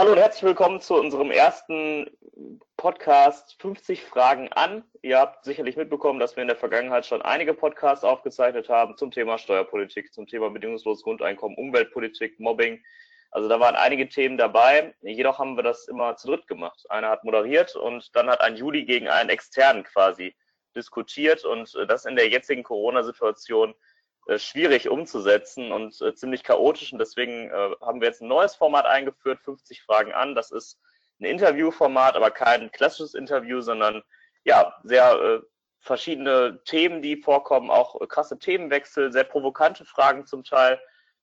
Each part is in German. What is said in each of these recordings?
hallo und herzlich willkommen zu unserem ersten Podcast 50 Fragen an. Ihr habt sicherlich mitbekommen, dass wir in der Vergangenheit schon einige Podcasts aufgezeichnet haben zum Thema Steuerpolitik, zum Thema bedingungsloses Grundeinkommen, Umweltpolitik, Mobbing. Also da waren einige Themen dabei. Jedoch haben wir das immer zu dritt gemacht. Einer hat moderiert und dann hat ein Juli gegen einen externen quasi diskutiert und das in der jetzigen Corona-Situation äh, schwierig umzusetzen und äh, ziemlich chaotisch. Und deswegen äh, haben wir jetzt ein neues Format eingeführt, 50 Fragen an. Das ist ein Interviewformat, aber kein klassisches Interview, sondern ja, sehr äh, verschiedene Themen, die vorkommen, auch krasse Themenwechsel, sehr provokante Fragen zum Teil.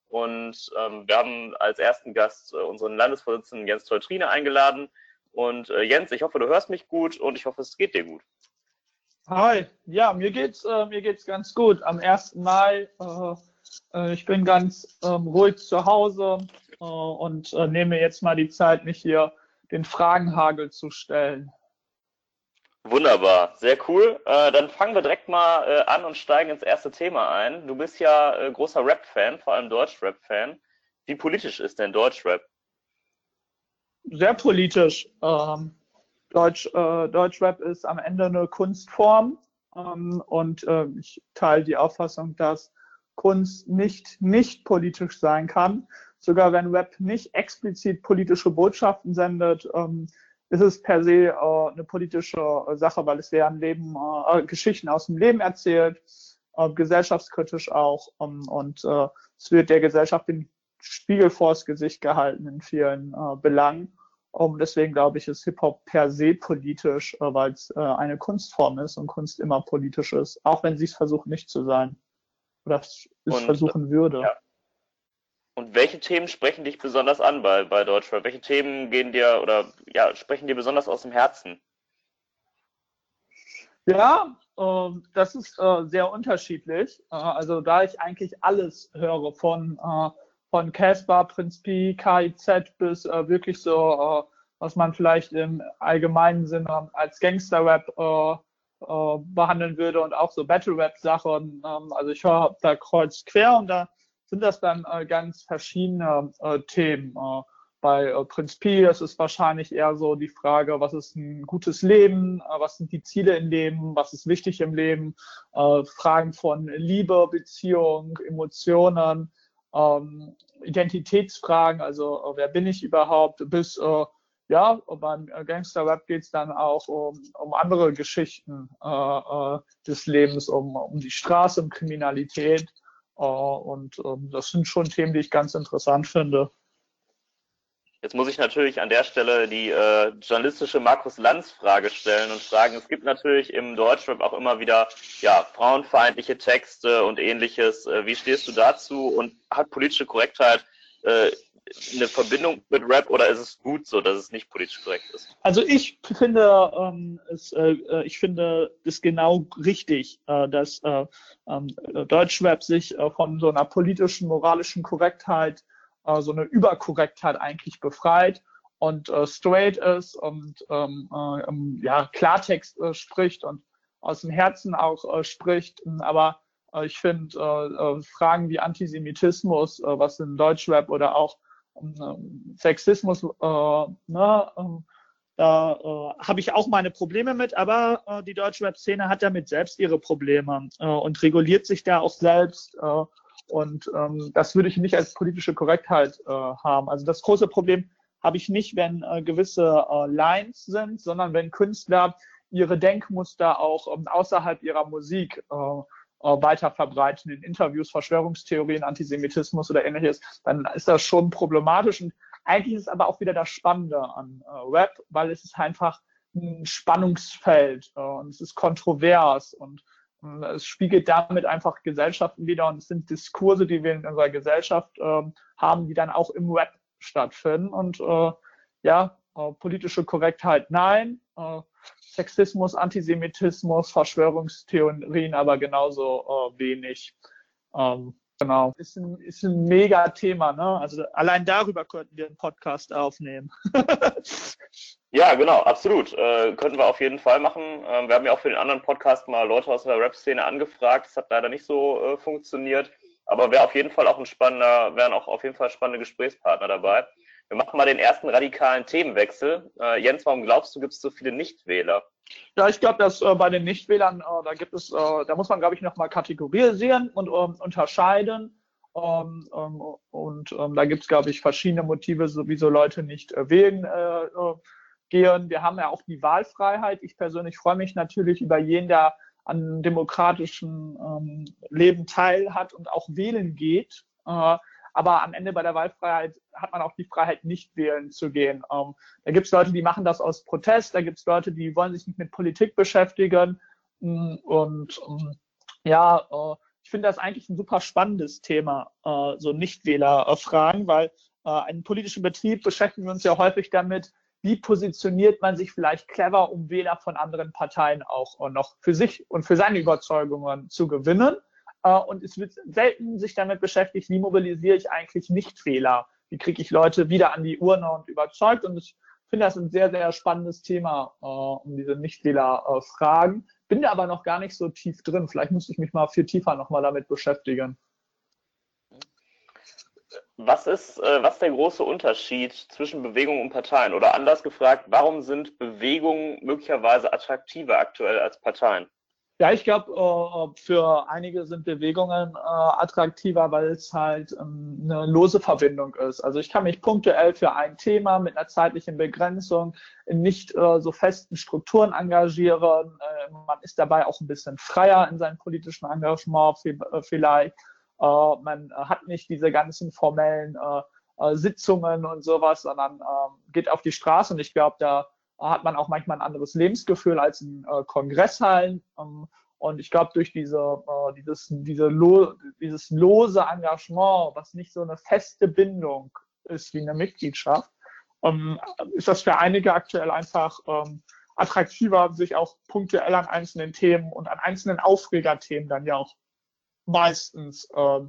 Und ähm, wir haben als ersten Gast äh, unseren Landesvorsitzenden Jens Teutrine eingeladen. Und äh, Jens, ich hoffe, du hörst mich gut und ich hoffe, es geht dir gut. Hi, ja, mir geht's, äh, mir geht's ganz gut. Am 1. Mai, äh, äh, ich bin ganz ähm, ruhig zu Hause äh, und äh, nehme jetzt mal die Zeit, mich hier den Fragenhagel zu stellen. Wunderbar, sehr cool. Äh, dann fangen wir direkt mal an und steigen ins erste Thema ein. Du bist ja großer Rap-Fan, vor allem Deutsch-Rap-Fan. Wie politisch ist denn Deutsch-Rap? Sehr politisch. Ähm, Deutsch, äh, Deutschrap ist am Ende eine Kunstform ähm, und äh, ich teile die Auffassung, dass Kunst nicht nicht politisch sein kann. Sogar wenn Rap nicht explizit politische Botschaften sendet, ähm, ist es per se äh, eine politische Sache, weil es werden Leben, äh, Geschichten aus dem Leben erzählt, äh, gesellschaftskritisch auch ähm, und äh, es wird der Gesellschaft den Spiegel vors Gesicht gehalten in vielen äh, Belangen. Um, deswegen glaube ich, ist Hip-Hop per se politisch, äh, weil es äh, eine Kunstform ist und Kunst immer politisch ist, auch wenn sie es versucht nicht zu sein. Oder es und, versuchen würde. Ja. Und welche Themen sprechen dich besonders an bei, bei Deutschrap? Welche Themen gehen dir oder ja, sprechen dir besonders aus dem Herzen? Ja, äh, das ist äh, sehr unterschiedlich. Äh, also da ich eigentlich alles höre von äh, von Casper, Prinz Pi, KIZ bis äh, wirklich so, äh, was man vielleicht im allgemeinen Sinne als Gangster-Rap äh, äh, behandeln würde und auch so Battle-Rap-Sachen. Ähm, also ich höre da kreuz quer und da sind das dann äh, ganz verschiedene äh, Themen. Bei Prinz Pi ist es wahrscheinlich eher so die Frage, was ist ein gutes Leben, was sind die Ziele im Leben, was ist wichtig im Leben, Fragen von Liebe, Beziehung, Emotionen, ähm, Identitätsfragen, also äh, wer bin ich überhaupt, bis äh, ja, beim Gangster-Rap geht es dann auch um, um andere Geschichten äh, äh, des Lebens, um, um die Straße, um Kriminalität. Äh, und ähm, das sind schon Themen, die ich ganz interessant finde. Jetzt muss ich natürlich an der Stelle die äh, journalistische Markus Lanz Frage stellen und fragen, es gibt natürlich im Deutschrap auch immer wieder ja, frauenfeindliche Texte und ähnliches. Äh, wie stehst du dazu und hat politische Korrektheit äh, eine Verbindung mit Rap oder ist es gut so, dass es nicht politisch korrekt ist? Also ich finde, ähm, es, äh, äh ich finde es genau richtig, äh, dass äh, ähm, Deutschrap sich äh, von so einer politischen, moralischen Korrektheit äh, so eine Überkorrektheit eigentlich befreit und äh, straight ist und ähm, äh, ja, Klartext äh, spricht und aus dem Herzen auch äh, spricht. Aber äh, ich finde äh, äh, Fragen wie Antisemitismus, äh, was in Deutschrap oder auch äh, Sexismus, äh, ne, äh, da äh, habe ich auch meine Probleme mit, aber äh, die deutsche Rap-Szene hat damit selbst ihre Probleme äh, und reguliert sich da auch selbst. Äh, und ähm, das würde ich nicht als politische Korrektheit äh, haben. Also das große Problem habe ich nicht, wenn äh, gewisse äh, Lines sind, sondern wenn Künstler ihre Denkmuster auch ähm, außerhalb ihrer Musik äh, äh, weiter verbreiten, in Interviews, Verschwörungstheorien, Antisemitismus oder ähnliches, dann ist das schon problematisch. Und eigentlich ist es aber auch wieder das Spannende an äh, Rap, weil es ist einfach ein Spannungsfeld äh, und es ist kontrovers und es spiegelt damit einfach Gesellschaften wieder und es sind Diskurse, die wir in unserer Gesellschaft äh, haben, die dann auch im Web stattfinden. Und äh, ja, äh, politische Korrektheit nein, äh, Sexismus, Antisemitismus, Verschwörungstheorien aber genauso äh, wenig. Ähm, genau. Ist ein, ist ein mega Thema, ne? Also allein darüber könnten wir einen Podcast aufnehmen. Ja, genau, absolut. Äh, könnten wir auf jeden Fall machen. Ähm, wir haben ja auch für den anderen Podcast mal Leute aus der Rap-Szene angefragt. Das hat leider nicht so äh, funktioniert. Aber wäre auf jeden Fall auch ein spannender, wären auch auf jeden Fall spannende Gesprächspartner dabei. Wir machen mal den ersten radikalen Themenwechsel. Äh, Jens, warum glaubst du, gibt es so viele Nichtwähler? Ja, ich glaube, dass äh, bei den Nichtwählern, äh, da gibt es, äh, da muss man, glaube ich, nochmal kategorisieren und ähm, unterscheiden. Ähm, ähm, und ähm, da gibt es, glaube ich, verschiedene Motive, so, wieso Leute nicht äh, wählen äh, gehen. Wir haben ja auch die Wahlfreiheit. Ich persönlich freue mich natürlich über jeden, der an demokratischen ähm, Leben teilhat und auch wählen geht. Äh, aber am Ende bei der Wahlfreiheit hat man auch die Freiheit, nicht wählen zu gehen. Ähm, da gibt es Leute, die machen das aus Protest, da gibt es Leute, die wollen sich nicht mit Politik beschäftigen. Mm, und ähm, ja, äh, ich finde das eigentlich ein super spannendes Thema, äh, so Nichtwähler-Fragen, weil äh, in politischen Betrieb beschäftigen wir uns ja häufig damit, wie positioniert man sich vielleicht clever, um Wähler von anderen Parteien auch noch für sich und für seine Überzeugungen zu gewinnen. Äh, und es wird selten sich damit beschäftigt, wie mobilisiere ich eigentlich Nichtwähler? Wie kriege ich Leute wieder an die Urne und überzeugt? Und ich finde das ein sehr, sehr spannendes Thema, äh, um diese Nichtwähler-Fragen. Bin da aber noch gar nicht so tief drin. Vielleicht muss ich mich mal viel tiefer nochmal damit beschäftigen. Was ist, äh, was ist der große Unterschied zwischen Bewegungen und Parteien? Oder anders gefragt, warum sind Bewegungen möglicherweise attraktiver aktuell als Parteien? Ja, ich glaube, äh, für einige sind Bewegungen äh, attraktiver, weil es halt ähm, eine lose Verbindung ist. Also ich kann mich punktuell für ein Thema mit einer zeitlichen Begrenzung in nicht äh, so festen Strukturen engagieren. Äh, man ist dabei auch ein bisschen freier in seinem politischen Engagement äh, vielleicht. Äh, man hat nicht diese ganzen formellen Sitzungen und sowas, sondern ähm, geht auf die Straße und ich glaube, da hat man auch manchmal ein anderes Lebensgefühl als in äh, Kongresshallen. Ähm, und ich glaube, durch diese, äh, dieses, diese lo dieses lose Engagement, was nicht so eine feste Bindung ist wie eine Mitgliedschaft, ähm, ist das für einige aktuell einfach ähm, attraktiver, sich auch punktuell an einzelnen Themen und an einzelnen Aufregerthemen dann ja auch meistens äh,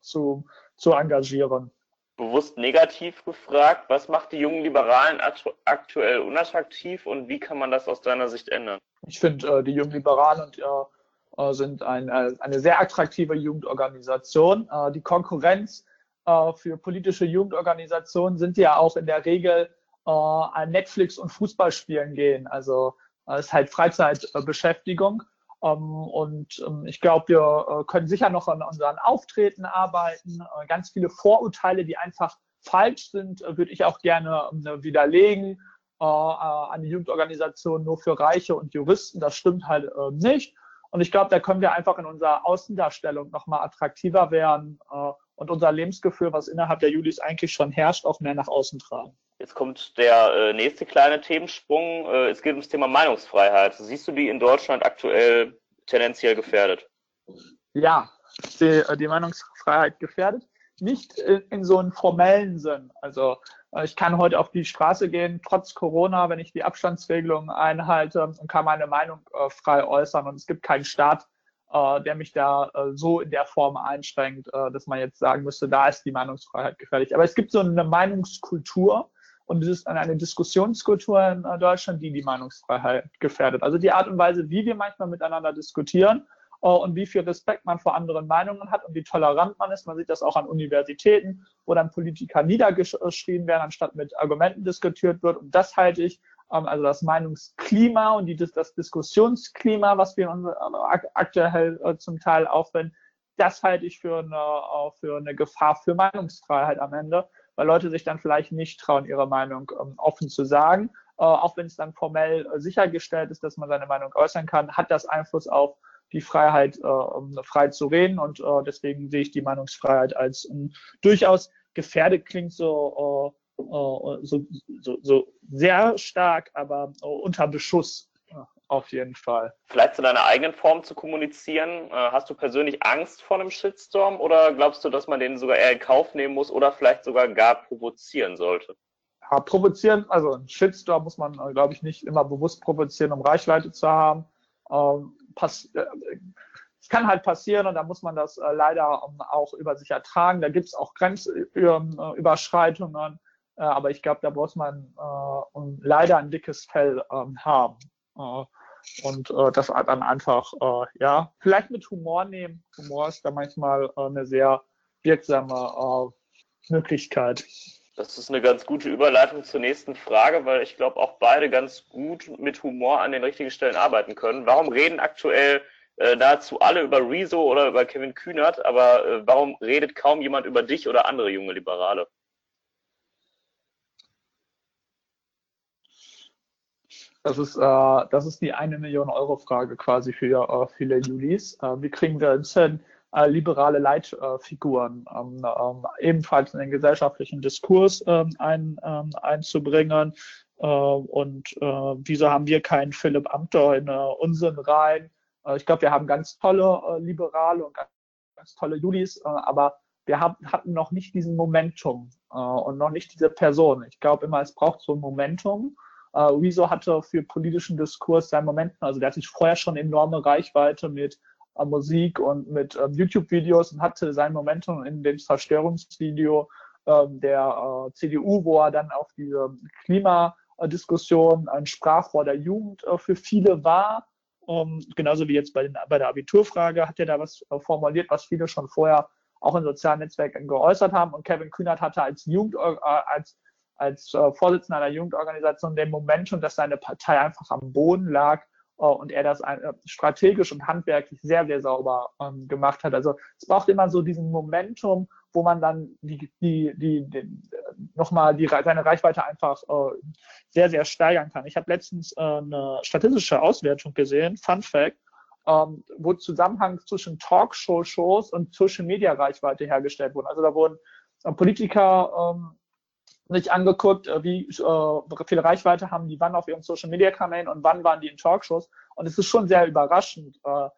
zu, zu engagieren bewusst negativ gefragt, was macht die jungen Liberalen aktuell unattraktiv und wie kann man das aus deiner Sicht ändern? Ich finde, äh, die jungen Liberalen und, äh, sind ein, äh, eine sehr attraktive Jugendorganisation. Äh, die Konkurrenz äh, für politische Jugendorganisationen sind ja auch in der Regel äh, an Netflix und Fußballspielen gehen. Also es ist halt Freizeitbeschäftigung. Ähm, und ähm, ich glaube, wir äh, können sicher noch an unseren Auftreten arbeiten. Äh, ganz viele Vorurteile, die einfach falsch sind, äh, würde ich auch gerne ähm, widerlegen. Eine Jugendorganisation nur für Reiche und Juristen, das stimmt halt nicht. Und ich glaube, da können wir einfach in unserer Außendarstellung nochmal attraktiver werden und unser Lebensgefühl, was innerhalb der Julis eigentlich schon herrscht, auch mehr nach außen tragen. Jetzt kommt der äh, nächste kleine Themensprung. Äh, es geht ums Thema Meinungsfreiheit. Siehst du die in Deutschland aktuell tendenziell gefährdet? Ja, die, äh, die Meinungsfreiheit gefährdet. Nicht in, so einem formellen Sinn. Also ich kann heute auf die Straße gehen, trotz Corona, wenn ich die Abstandsregelungen einhalte und kann meine Meinung frei äußern. Und es gibt keinen Staat, der mich da so in der Form einschränkt, dass man jetzt sagen müsste, da ist die Meinungsfreiheit gefährlich. Aber es gibt so eine Meinungskultur, und es ist eine Diskussionskultur in äh, Deutschland, die die Meinungsfreiheit gefährdet. Also die Art und Weise, wie wir manchmal miteinander diskutieren äh, und wie viel Respekt man vor anderen Meinungen hat und wie tolerant man ist. Man sieht das auch an Universitäten, wo dann Politiker niedergeschrieben werden, anstatt mit Argumenten diskutiert wird. Und das halte ich, ähm, also das Meinungsklima und die, das Diskussionsklima, was wir äh, aktuell zum Teil aufwenden, das halte ich für eine, für eine Gefahr für Meinungsfreiheit am Ende weil Leute sich dann vielleicht nicht trauen, ihre Meinung ähm, offen zu sagen. Äh, auch wenn es dann formell äh, sichergestellt ist, dass man seine Meinung äußern kann, hat das Einfluss auf die Freiheit, äh, frei zu reden. Und äh, deswegen sehe ich die Meinungsfreiheit als ähm, durchaus gefährdet, klingt so, äh, äh, so, so, so sehr stark, aber unter Beschuss auf jeden Fall. Vielleicht zu deiner eigenen Form zu kommunizieren. Äh, hast du persönlich Angst vor einem Shitstorm oder glaubst du, dass man den sogar eher in Kauf nehmen muss oder vielleicht sogar gar provozieren sollte? Ja, provozieren, also ein Shitstorm muss man, äh, glaube ich, nicht immer bewusst provozieren, um Reichweite zu haben. Ähm, pass, äh, es kann halt passieren und da muss man das äh, leider um, auch über sich ertragen. Da gibt es auch Grenzüberschreitungen, äh, aber ich glaube, da muss man leider ein dickes Fell ähm, haben. Und äh, das dann einfach, äh, ja, vielleicht mit Humor nehmen. Humor ist da manchmal äh, eine sehr wirksame äh, Möglichkeit. Das ist eine ganz gute Überleitung zur nächsten Frage, weil ich glaube, auch beide ganz gut mit Humor an den richtigen Stellen arbeiten können. Warum reden aktuell äh, nahezu alle über Rezo oder über Kevin Kühnert, aber äh, warum redet kaum jemand über dich oder andere junge Liberale? Das ist, äh, das ist die eine Million Euro Frage quasi für äh, viele Julis. Äh, wie kriegen wir es hin, äh, liberale Leitfiguren ähm, ähm, ebenfalls in den gesellschaftlichen Diskurs ähm, ein, ähm, einzubringen. Äh, und äh, wieso haben wir keinen Philipp Amthor in unseren Reihen? Ich glaube, wir haben ganz tolle Liberale und ganz, tolle Julis, aber wir haben, hatten noch nicht diesen Momentum und noch nicht diese Person. Ich glaube immer, es braucht so ein Momentum. Äh, Rezo hatte für politischen Diskurs sein Momentum, also der hat sich vorher schon enorme Reichweite mit Musik und mit ähm, YouTube-Videos und hatte sein Momentum in dem Zerstörungsvideo ähm, der äh, CDU, wo er dann auf diese Klimadiskussion ein Sprachrohr der Jugend äh, für viele war. Ähm, genauso wie jetzt bei, den, bei der Abiturfrage hat er da was äh, formuliert, was viele schon vorher auch in sozialen Netzwerken geäußert haben. Und Kevin Kühnert hatte als Jugend, äh, als, als äh, Vorsitzender einer Jugendorganisation den Momentum, dass seine Partei einfach am Boden lag äh, und er das äh, strategisch und handwerklich sehr, sehr sauber ähm, gemacht hat. Also es braucht immer so diesen Momentum, wo man dann die, die, die, die nochmal die, seine Reichweite einfach äh, sehr, sehr steigern kann. Ich habe letztens äh, eine statistische Auswertung gesehen, Fun Fact, ähm, wo Zusammenhang zwischen Talkshow-Shows und Social-Media-Reichweite hergestellt wurden. Also da wurden äh, Politiker ähm, sich angeguckt, äh, wie äh, viele Reichweite haben die wann auf ihren Social Media Kanälen und wann waren die in Talkshows. Und es ist schon sehr überraschend, äh,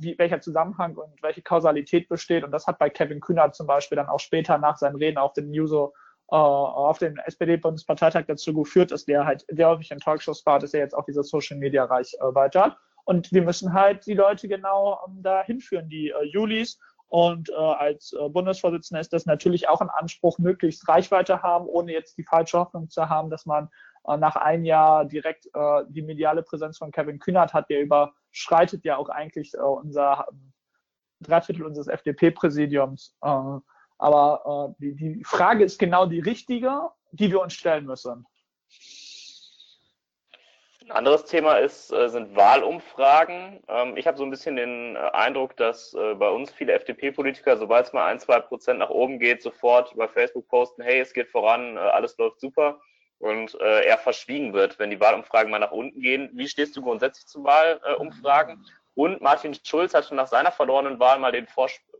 wie, welcher Zusammenhang und welche Kausalität besteht. Und das hat bei Kevin Kühner zum Beispiel dann auch später nach seinen Reden auf den Juso äh, auf dem SPD-Bundesparteitag dazu geführt, dass der halt sehr häufig in Talkshows war, dass er jetzt auch diese Social Media Reichweite hat. Und wir müssen halt die Leute genau ähm, da hinführen, die äh, Julis und äh, als äh, Bundesvorsitzender ist das natürlich auch ein Anspruch, möglichst Reichweite haben, ohne jetzt die falsche Hoffnung zu haben, dass man äh, nach einem Jahr direkt äh, die mediale Präsenz von Kevin Kühnert hat. Der überschreitet ja auch eigentlich äh, unser Dreiviertel unseres FDP-Präsidiums. Äh, aber äh, die, die Frage ist genau die richtige, die wir uns stellen müssen. Ein anderes Thema ist, äh, sind Wahlumfragen. Ähm, ich habe so ein bisschen den äh, Eindruck, dass äh, bei uns viele FDP-Politiker, sobald es mal ein, zwei Prozent nach oben geht, sofort über Facebook posten, hey, es geht voran, alles läuft super und eher verschwiegen wird, wenn die Wahlumfragen mal nach unten gehen. Wie stehst du grundsätzlich zu Wahlumfragen? Und Martin Schulz hat schon nach seiner verlorenen Wahl mal den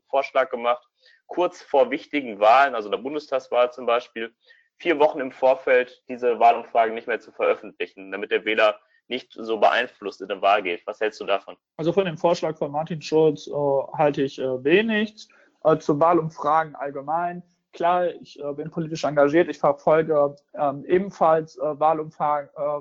Vorschlag gemacht, kurz vor wichtigen Wahlen, also der Bundestagswahl zum Beispiel, vier Wochen im Vorfeld diese Wahlumfragen nicht mehr zu veröffentlichen, damit der Wähler nicht so beeinflusst in der Wahl geht. Was hältst du davon? Also von dem Vorschlag von Martin Schulz äh, halte ich äh, wenig. Äh, zu Wahlumfragen allgemein. Klar, ich äh, bin politisch engagiert, ich verfolge ähm, ebenfalls äh, Wahlumfragen, äh,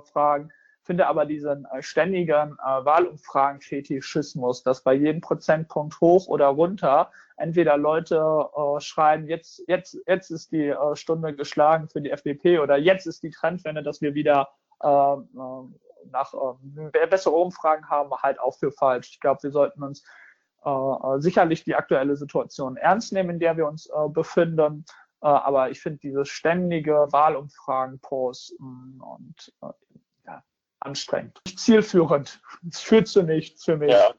finde aber diesen ständigen Wahlumfragen-Fetischismus, dass bei jedem Prozentpunkt hoch oder runter entweder Leute äh, schreiben, jetzt, jetzt, jetzt ist die äh, Stunde geschlagen für die FDP oder jetzt ist die Trendwende, dass wir wieder äh, äh nach äh, bessere Umfragen haben, halt auch für falsch. Ich glaube, wir sollten uns äh, äh, sicherlich die aktuelle Situation ernst nehmen, in der wir uns äh, befinden. Äh, aber ich finde diese ständige Wahlumfragen posten und äh, ja, anstrengend. Zielführend. Es führt zu nichts für mich. Ja.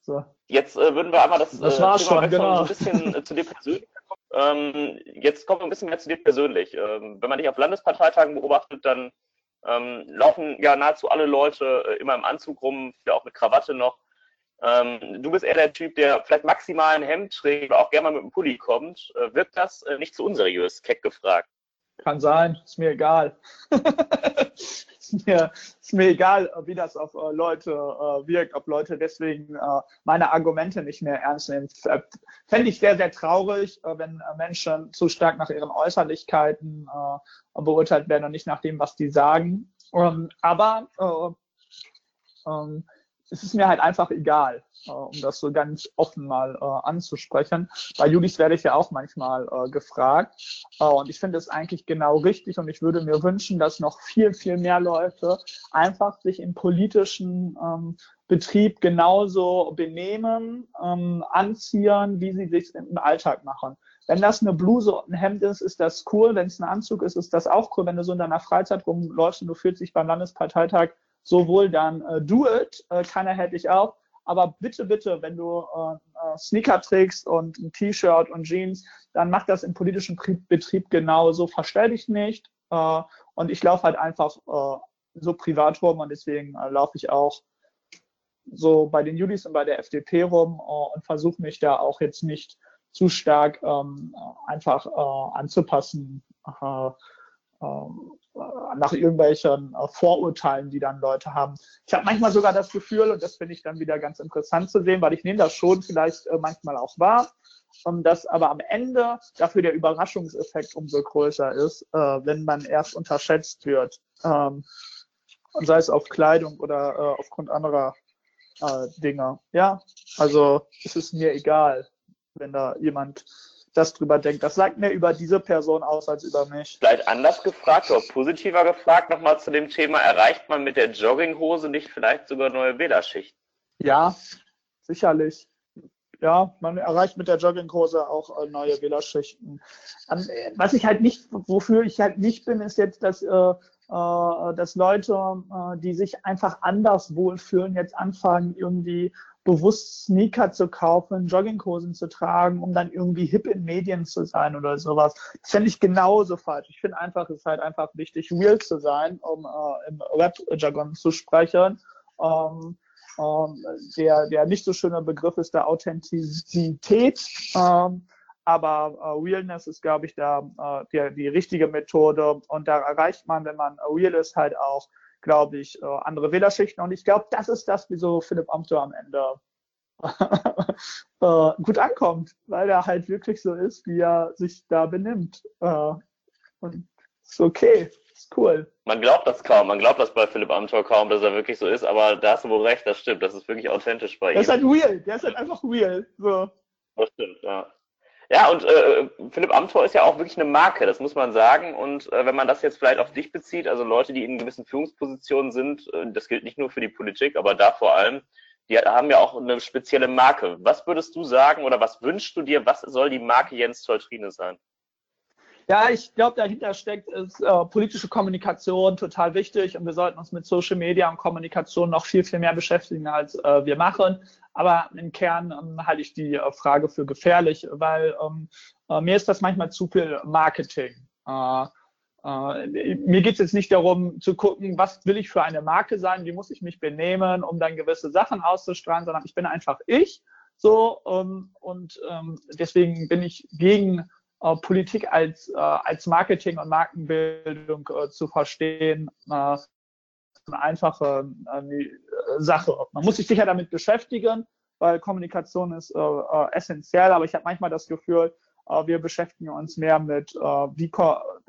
So. Jetzt äh, würden wir einmal das, das äh, Thema schon, genau. ein bisschen äh, zu dir persönlich ähm, Jetzt kommen wir ein bisschen mehr zu dir persönlich. Ähm, wenn man dich auf Landesparteitagen beobachtet, dann ähm, laufen ja nahezu alle Leute äh, immer im Anzug rum, viele auch mit Krawatte noch. Ähm, du bist eher der Typ, der vielleicht maximal ein Hemd trägt oder auch gerne mal mit einem Pulli kommt. Äh, wirkt das äh, nicht zu unseriös, keck gefragt? Kann sein, ist mir egal. mir, ist mir egal, wie das auf äh, Leute äh, wirkt, ob Leute deswegen äh, meine Argumente nicht mehr ernst nehmen. Fände ich sehr, sehr traurig, wenn Menschen zu stark nach ihren Äußerlichkeiten beurteilt werden und nicht nach dem, was die sagen. Ähm, aber ähm, es ist mir halt einfach egal, äh, um das so ganz offen mal äh, anzusprechen. Bei Judis werde ich ja auch manchmal äh, gefragt. Äh, und ich finde es eigentlich genau richtig und ich würde mir wünschen, dass noch viel, viel mehr Leute einfach sich im politischen ähm, Betrieb genauso benehmen, ähm, anziehen, wie sie sich im Alltag machen. Wenn das eine Bluse und ein Hemd ist, ist das cool. Wenn es ein Anzug ist, ist das auch cool. Wenn du so in deiner Freizeit rumläufst und du fühlst dich beim Landesparteitag so wohl, dann äh, do it. Äh, keiner hält dich auf. Aber bitte, bitte, wenn du äh, äh, Sneaker trägst und ein T-Shirt und Jeans, dann mach das im politischen Betrieb genauso. Verstell dich nicht. Äh, und ich laufe halt einfach äh, so privat rum und deswegen äh, laufe ich auch so bei den Julis und bei der FDP rum und versuche mich da auch jetzt nicht zu stark ähm, einfach äh, anzupassen äh, äh, nach irgendwelchen äh, Vorurteilen, die dann Leute haben. Ich habe manchmal sogar das Gefühl, und das finde ich dann wieder ganz interessant zu sehen, weil ich nehme das schon vielleicht äh, manchmal auch wahr, ähm, dass aber am Ende dafür der Überraschungseffekt umso größer ist, äh, wenn man erst unterschätzt wird. Ähm, sei es auf Kleidung oder äh, aufgrund anderer äh, Dinge. Ja, also es ist mir egal, wenn da jemand das drüber denkt. Das sagt mehr über diese Person aus als über mich. Vielleicht anders gefragt oder positiver gefragt nochmal zu dem Thema, erreicht man mit der Jogginghose nicht vielleicht sogar neue Wählerschichten? Ja, sicherlich. Ja, man erreicht mit der Jogginghose auch äh, neue Wählerschichten. Ähm, was ich halt nicht, wofür ich halt nicht bin, ist jetzt, dass äh, äh, dass Leute, äh, die sich einfach anders wohlfühlen, jetzt anfangen, irgendwie bewusst Sneaker zu kaufen, Jogginghosen zu tragen, um dann irgendwie hip in Medien zu sein oder sowas. Das fände ich genauso falsch. Ich finde einfach, es ist halt einfach wichtig, real zu sein, um äh, im Rap-Jargon zu sprechen. Ähm, ähm, der, der nicht so schöne Begriff ist der Authentizität. Ähm, aber äh, Realness ist, glaube ich, da äh, die, die richtige Methode. Und da erreicht man, wenn man real ist, halt auch, glaube ich, äh, andere Wählerschichten. Und ich glaube, das ist das, wieso Philipp Amthor am Ende äh, gut ankommt, weil er halt wirklich so ist, wie er sich da benimmt. Äh, und ist okay, ist cool. Man glaubt das kaum, man glaubt das bei Philipp Amthor kaum, dass er wirklich so ist, aber da hast du wohl recht, das stimmt, das ist wirklich authentisch bei ihm. Der ist halt real, der ist halt einfach real. So. Das stimmt, ja. Ja, und äh, Philipp Amthor ist ja auch wirklich eine Marke, das muss man sagen. Und äh, wenn man das jetzt vielleicht auf dich bezieht, also Leute, die in gewissen Führungspositionen sind, äh, das gilt nicht nur für die Politik, aber da vor allem, die haben ja auch eine spezielle Marke. Was würdest du sagen oder was wünschst du dir, was soll die Marke Jens Toltrine sein? Ja, ich glaube, dahinter steckt ist äh, politische Kommunikation total wichtig und wir sollten uns mit Social Media und Kommunikation noch viel, viel mehr beschäftigen, als äh, wir machen. Aber im Kern ähm, halte ich die äh, Frage für gefährlich, weil ähm, äh, mir ist das manchmal zu viel Marketing. Äh, äh, mir geht es jetzt nicht darum zu gucken, was will ich für eine Marke sein, wie muss ich mich benehmen, um dann gewisse Sachen auszustrahlen, sondern ich bin einfach ich. So ähm, und ähm, deswegen bin ich gegen Politik als, äh, als Marketing und Markenbildung äh, zu verstehen. Äh, eine einfache äh, Sache. Man muss sich sicher damit beschäftigen, weil Kommunikation ist äh, äh, essentiell, aber ich habe manchmal das Gefühl, äh, wir beschäftigen uns mehr mit äh, wie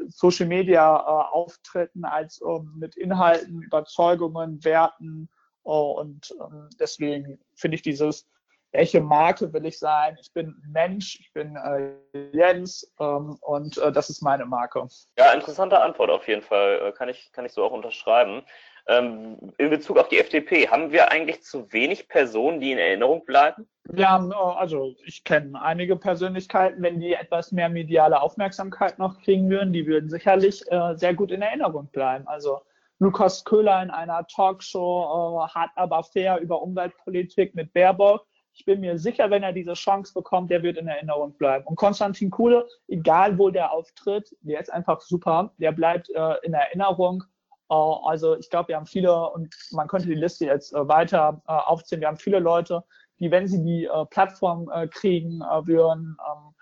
Social Media äh, Auftritten als ähm, mit Inhalten, Überzeugungen, Werten und ähm, deswegen finde ich dieses welche Marke will ich sein? Ich bin Mensch, ich bin äh, Jens ähm, und äh, das ist meine Marke. Ja, interessante Antwort auf jeden Fall. Äh, kann ich, kann ich so auch unterschreiben. Ähm, in Bezug auf die FDP, haben wir eigentlich zu wenig Personen, die in Erinnerung bleiben? Wir haben, äh, also ich kenne einige Persönlichkeiten, wenn die etwas mehr mediale Aufmerksamkeit noch kriegen würden, die würden sicherlich äh, sehr gut in Erinnerung bleiben. Also Lukas Köhler in einer Talkshow, äh, hart aber fair über Umweltpolitik mit Baerbock ich bin mir sicher, wenn er diese Chance bekommt, der wird in Erinnerung bleiben. Und Konstantin Kuhle, egal wo der auftritt, der ist einfach super. Der bleibt äh, in Erinnerung. Äh, also ich glaube, wir haben viele, und man könnte die Liste jetzt äh, weiter äh, aufzählen, wir haben viele Leute, die, wenn sie die äh, Plattform äh, kriegen, würden ähm,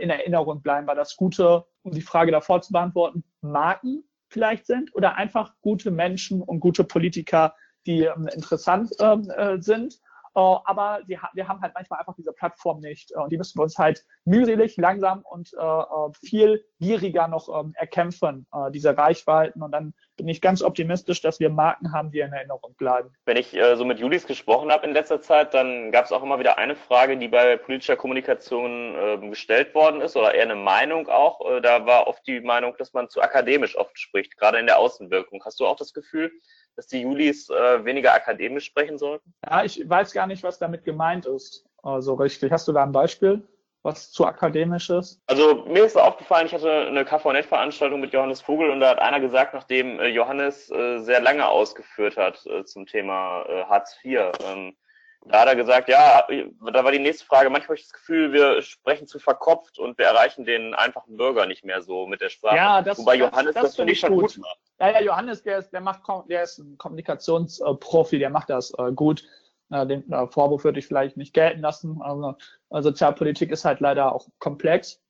in Erinnerung bleiben, weil das Gute, um die Frage davor zu beantworten, Marken vielleicht sind oder einfach gute Menschen und gute Politiker, die ähm, interessant ähm, sind. Äh, aber die, wir haben halt manchmal einfach diese Plattform nicht. Äh, und die müssen wir uns halt mühselig, langsam und äh, viel gieriger noch ähm, erkämpfen, diese Reichweiten. Und dann bin ich ganz optimistisch, dass wir Marken haben, die in Erinnerung bleiben. Wenn ich so mit Julis gesprochen habe in letzter Zeit, dann gab es auch immer wieder eine Frage, die bei politischer Kommunikation ähm, gestellt worden ist, oder eher eine Meinung auch. da war oft die Meinung, dass man zu akademisch oft spricht, gerade in der Außenwirkung. Hast du auch das Gefühl, dass die Julis äh, weniger akademisch sprechen sollten? Ja, ich weiß gar nicht, was damit gemeint ist, äh, so richtig. Hast du da ein Beispiel? Was zu akademisch ist? Also mir ist aufgefallen, ich hatte eine KVNet-Veranstaltung mit Johannes Vogel und da hat einer gesagt, nachdem äh, Johannes äh, sehr lange ausgeführt hat äh, zum Thema Hartz IV, ähm, da hat er gesagt, ja, da war die nächste Frage, manchmal habe ich das Gefühl, wir sprechen zu verkopft und wir erreichen den einfachen Bürger nicht mehr so mit der Sprache. Ja, das, Wobei Johannes das, das, das finde ich schon gut. gut Ja, ja, Johannes, der ist, der macht, der ist ein Kommunikationsprofi, der macht das gut. Den äh, Vorwurf würde ich vielleicht nicht gelten lassen. Also, äh, Sozialpolitik ist halt leider auch komplex.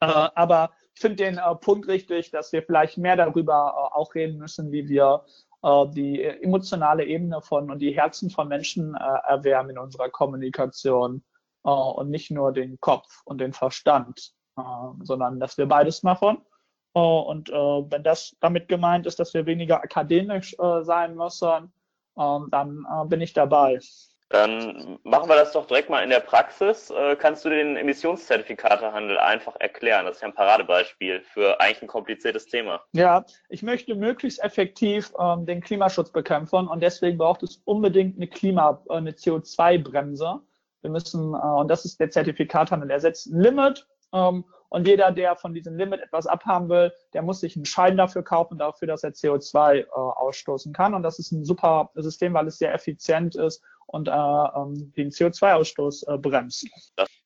Äh, aber ich finde den Punkt richtig, dass wir vielleicht mehr darüber auch reden müssen, wie wir die emotionale Ebene von und die Herzen von Menschen erwärmen in unserer Kommunikation und nicht nur den Kopf und den Verstand, sondern dass wir beides machen. Und wenn das damit gemeint ist, dass wir weniger akademisch sein müssen, dann bin ich dabei. Dann machen wir das doch direkt mal in der Praxis. Äh, kannst du den Emissionszertifikatehandel einfach erklären? Das ist ja ein Paradebeispiel für eigentlich ein kompliziertes Thema. Ja, ich möchte möglichst effektiv ähm, den Klimaschutz bekämpfen und deswegen braucht es unbedingt eine Klima, äh, eine CO2-Bremse. Wir müssen, äh, und das ist der Zertifikathandel, er setzt ein Limit ähm, und jeder, der von diesem Limit etwas abhaben will, der muss sich einen Schein dafür kaufen, dafür, dass er CO2 äh, ausstoßen kann. Und das ist ein super System, weil es sehr effizient ist und äh, ähm, den CO2-Ausstoß äh, bremst.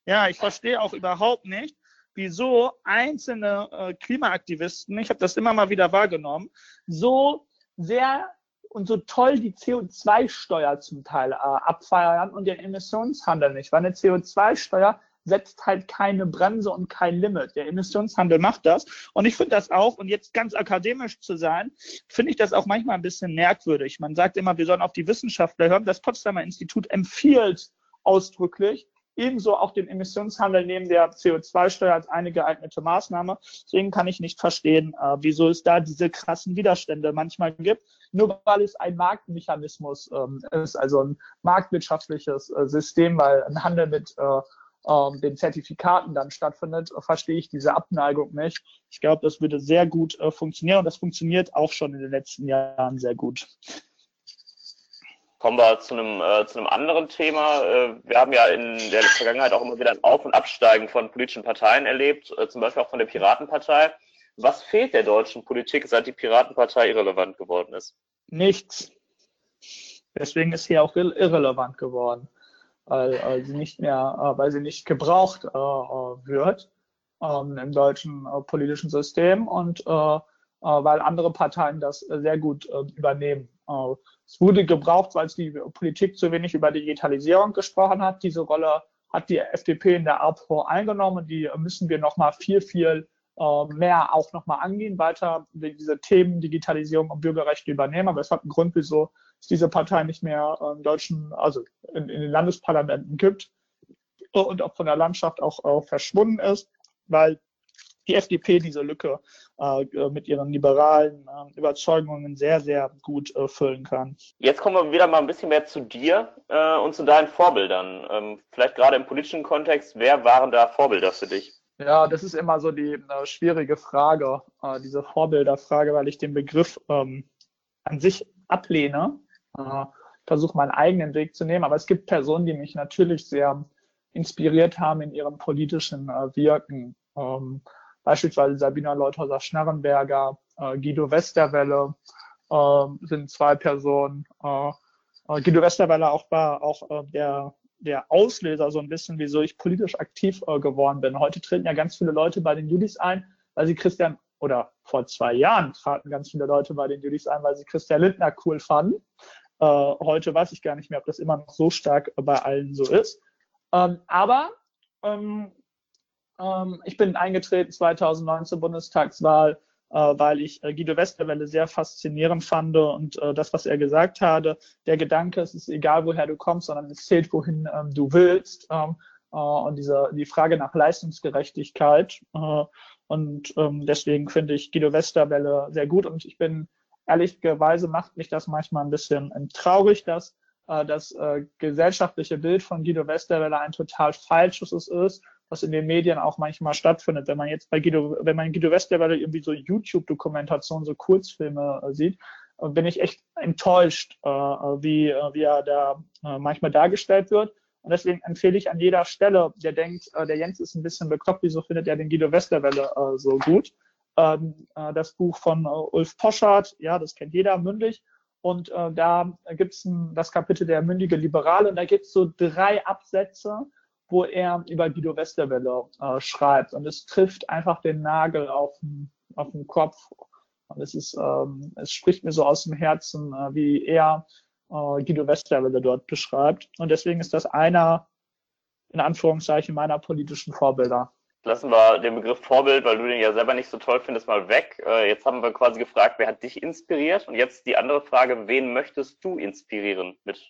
Ja, ich verstehe auch überhaupt nicht, wieso einzelne äh, Klimaaktivisten, ich habe das immer mal wieder wahrgenommen, so sehr und so toll die CO2-Steuer zum Teil äh, abfeiern und den Emissionshandel nicht. Weil eine CO2-Steuer setzt halt keine Bremse und kein Limit. Der Emissionshandel macht das. Und ich finde das auch, und jetzt ganz akademisch zu sein, finde ich das auch manchmal ein bisschen merkwürdig. Man sagt immer, wir sollen auf die Wissenschaftler hören. Das Potsdamer Institut empfiehlt ausdrücklich, ebenso auch den Emissionshandel neben der CO2-Steuer als eine geeignete Maßnahme. Deswegen kann ich nicht verstehen, äh, wieso es da diese krassen Widerstände manchmal gibt, nur weil es ein Marktmechanismus ähm, ist, also ein marktwirtschaftliches äh, System, weil ein Handel mit äh, ähm, den Zertifikaten dann stattfindet, verstehe ich diese Abneigung nicht. Ich glaube, das würde sehr gut äh, funktionieren und das funktioniert auch schon in den letzten Jahren sehr gut. Kommen wir zu einem, äh, zu einem anderen Thema. Äh, wir haben ja in der Vergangenheit auch immer wieder ein Auf- und Absteigen von politischen Parteien erlebt, äh, zum Beispiel auch von der Piratenpartei. Was fehlt der deutschen Politik, seit die Piratenpartei irrelevant geworden ist? Nichts. Deswegen ist sie auch irrelevant geworden weil sie nicht mehr, äh, weil sie nicht gebraucht äh, äh wird ähm, im deutschen politischen System und weil andere Parteien das sehr gut äh, übernehmen. Es wurde gebraucht, weil die Politik zu wenig über Digitalisierung gesprochen hat. Diese Rolle hat die FDP in der APO eingenommen. Die müssen wir noch mal viel, viel mehr auch nochmal angehen, weiter diese Themen Digitalisierung und Bürgerrechte übernehmen. Aber es hat einen Grund, wieso es diese Partei nicht mehr im deutschen, also in, in den Landesparlamenten gibt und auch von der Landschaft auch, auch verschwunden ist, weil die FDP diese Lücke äh, mit ihren liberalen äh, Überzeugungen sehr, sehr gut äh, füllen kann. Jetzt kommen wir wieder mal ein bisschen mehr zu dir äh, und zu deinen Vorbildern. Ähm, vielleicht gerade im politischen Kontext, wer waren da Vorbilder für dich? Ja, das ist immer so die äh, schwierige Frage, äh, diese Vorbilderfrage, weil ich den Begriff ähm, an sich ablehne. Äh, versuche meinen eigenen Weg zu nehmen, aber es gibt Personen, die mich natürlich sehr inspiriert haben in ihrem politischen äh, Wirken. Ähm, beispielsweise Sabina Leuthauser-Schnarrenberger, äh, Guido Westerwelle ähm, sind zwei Personen. Äh, äh, Guido Westerwelle auch war auch äh, der der Auslöser so ein bisschen, wieso ich politisch aktiv äh, geworden bin. Heute treten ja ganz viele Leute bei den Judis ein, weil sie Christian, oder vor zwei Jahren traten ganz viele Leute bei den Judis ein, weil sie Christian Lindner cool fanden. Äh, heute weiß ich gar nicht mehr, ob das immer noch so stark bei allen so ist. Ähm, aber ähm, ähm, ich bin eingetreten 2009 zur Bundestagswahl äh, weil ich äh, Guido Westerwelle sehr faszinierend fand und äh, das, was er gesagt hatte, der Gedanke, es ist egal, woher du kommst, sondern es zählt, wohin ähm, du willst. Ähm, und diese, die Frage nach Leistungsgerechtigkeit. und ähm, deswegen finde ich Guido Westerwelle sehr gut und ich bin ehrlicherweise macht mich das manchmal ein bisschen traurig, dass das gesellschaftliche Bild von Guido Westerwelle ein total falsches ist was in den Medien auch manchmal stattfindet. Wenn man jetzt bei Guido, wenn man Guido Westerwelle irgendwie so YouTube-Dokumentationen, so Kurzfilme äh, sieht, äh, bin ich echt enttäuscht, äh, wie, äh, wie er da äh, manchmal dargestellt wird. Und deswegen empfehle ich an jeder Stelle, der denkt, äh, der Jens ist ein bisschen bekloppt, wieso findet er den Guido Westerwelle äh, so gut? Ähm, äh, das Buch von äh, Ulf Poschardt, ja, das kennt jeder mündlich. Und äh, da gibt's ein, das Kapitel der mündige Liberale und da gibt's so drei Absätze, wo er über Guido Westerwelle äh, schreibt. Und es trifft einfach den Nagel auf den, auf den Kopf. Und es ist, ähm, es spricht mir so aus dem Herzen, äh, wie er äh, Guido Westerwelle dort beschreibt. Und deswegen ist das einer, in Anführungszeichen, meiner politischen Vorbilder. Lassen wir den Begriff Vorbild, weil du den ja selber nicht so toll findest, mal weg. Äh, jetzt haben wir quasi gefragt, wer hat dich inspiriert? Und jetzt die andere Frage, wen möchtest du inspirieren mit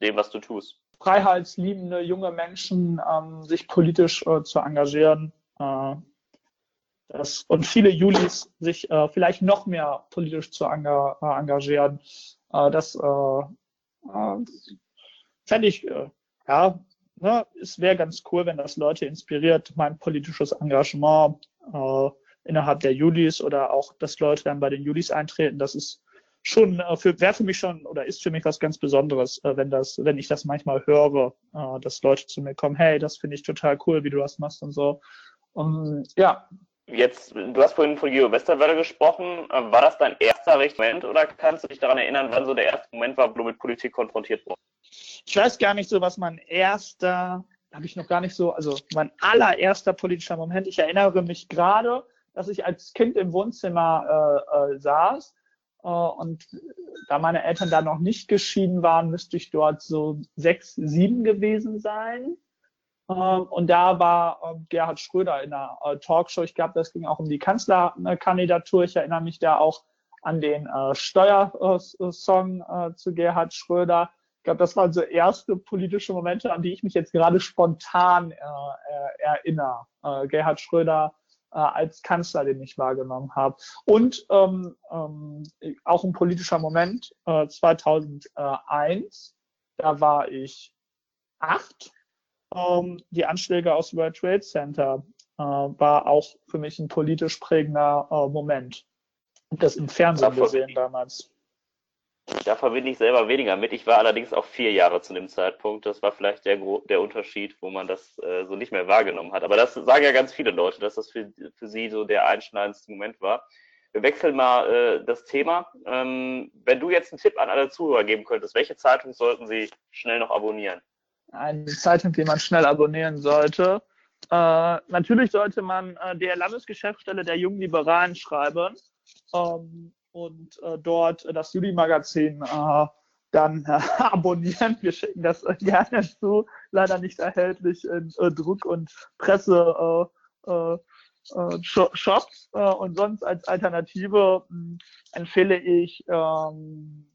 dem, was du tust? Freiheitsliebende junge Menschen, ähm, sich politisch äh, zu engagieren. Äh, das, und viele Julis sich äh, vielleicht noch mehr politisch zu enga äh, engagieren. Äh, das fände ich, ja, ne, es wäre ganz cool, wenn das Leute inspiriert, mein politisches Engagement äh, innerhalb der Julis oder auch, dass Leute dann bei den Julis eintreten. Das ist schon äh, für wäre für mich schon oder ist für mich was ganz Besonderes, äh, wenn das, wenn ich das manchmal höre, äh, dass Leute zu mir kommen, hey, das finde ich total cool, wie du das machst und so. Und ja, Jetzt, du hast vorhin von Geo Westerwelle gesprochen. Äh, war das dein erster Moment oder kannst du dich daran erinnern, wann so der erste Moment war, wo du mit Politik konfrontiert wurdest? Ich weiß gar nicht so, was mein erster, habe ich noch gar nicht so, also mein allererster politischer Moment. Ich erinnere mich gerade, dass ich als Kind im Wohnzimmer äh, äh, saß äh, und da meine Eltern da noch nicht geschieden waren, müsste ich dort so sechs, sieben gewesen sein. Ähm, und da war ähm, Gerhard Schröder in einer äh, Talkshow. Ich glaube, das ging auch um die Kanzlerkandidatur. Ich erinnere mich da auch an den äh, Steuersong äh, zu Gerhard Schröder. Ich glaube, das waren so erste politische Momente, an die ich mich jetzt gerade spontan erinnere. Gerhard Schröder als Kanzler, den ich wahrgenommen habe. Und ähm, auch ein politischer Moment, äh, 2001, da war ich acht ähm, die Anschläge aus World Trade Center äh, war auch für mich ein politisch prägender äh, Moment. Das im Fernsehen Davon, gesehen damals. Da verbinde ich selber weniger mit. Ich war allerdings auch vier Jahre zu dem Zeitpunkt. Das war vielleicht der, der Unterschied, wo man das äh, so nicht mehr wahrgenommen hat. Aber das sagen ja ganz viele Leute, dass das für, für sie so der einschneidendste Moment war. Wir wechseln mal äh, das Thema. Ähm, wenn du jetzt einen Tipp an alle Zuhörer geben könntest, welche Zeitung sollten sie schnell noch abonnieren? Eine Zeitung, die man schnell abonnieren sollte. Äh, natürlich sollte man äh, der Landesgeschäftsstelle der Jungen Liberalen schreiben ähm, und äh, dort das Juli-Magazin äh, dann äh, abonnieren. Wir schicken das gerne zu, leider nicht erhältlich in äh, Druck- und Presse. Shops und sonst als Alternative mh, empfehle ich ähm,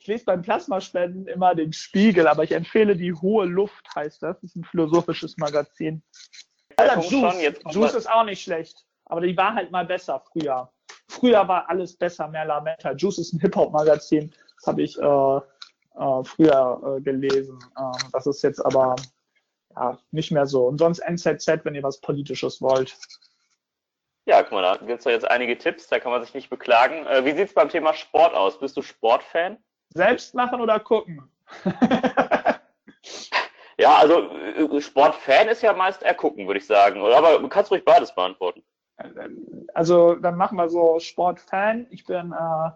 ich lese beim Plasmaspenden immer den Spiegel, aber ich empfehle die hohe Luft, heißt das. Das ist ein philosophisches Magazin. Ja, Juice, Juice ist auch nicht schlecht, aber die war halt mal besser früher. Früher war alles besser, mehr Lametta. Juice ist ein Hip-Hop-Magazin, das habe ich äh, äh, früher äh, gelesen. Ähm, das ist jetzt aber ja, nicht mehr so. Und sonst NZZ, wenn ihr was Politisches wollt. Ja, guck mal, da gibt es jetzt einige Tipps, da kann man sich nicht beklagen. Äh, wie sieht es beim Thema Sport aus? Bist du Sportfan? Selbst machen oder gucken? ja, also äh, Sportfan ist ja meist eher gucken, würde ich sagen. Aber du kannst ruhig beides beantworten. Also dann machen wir so Sportfan. Ich bin, äh,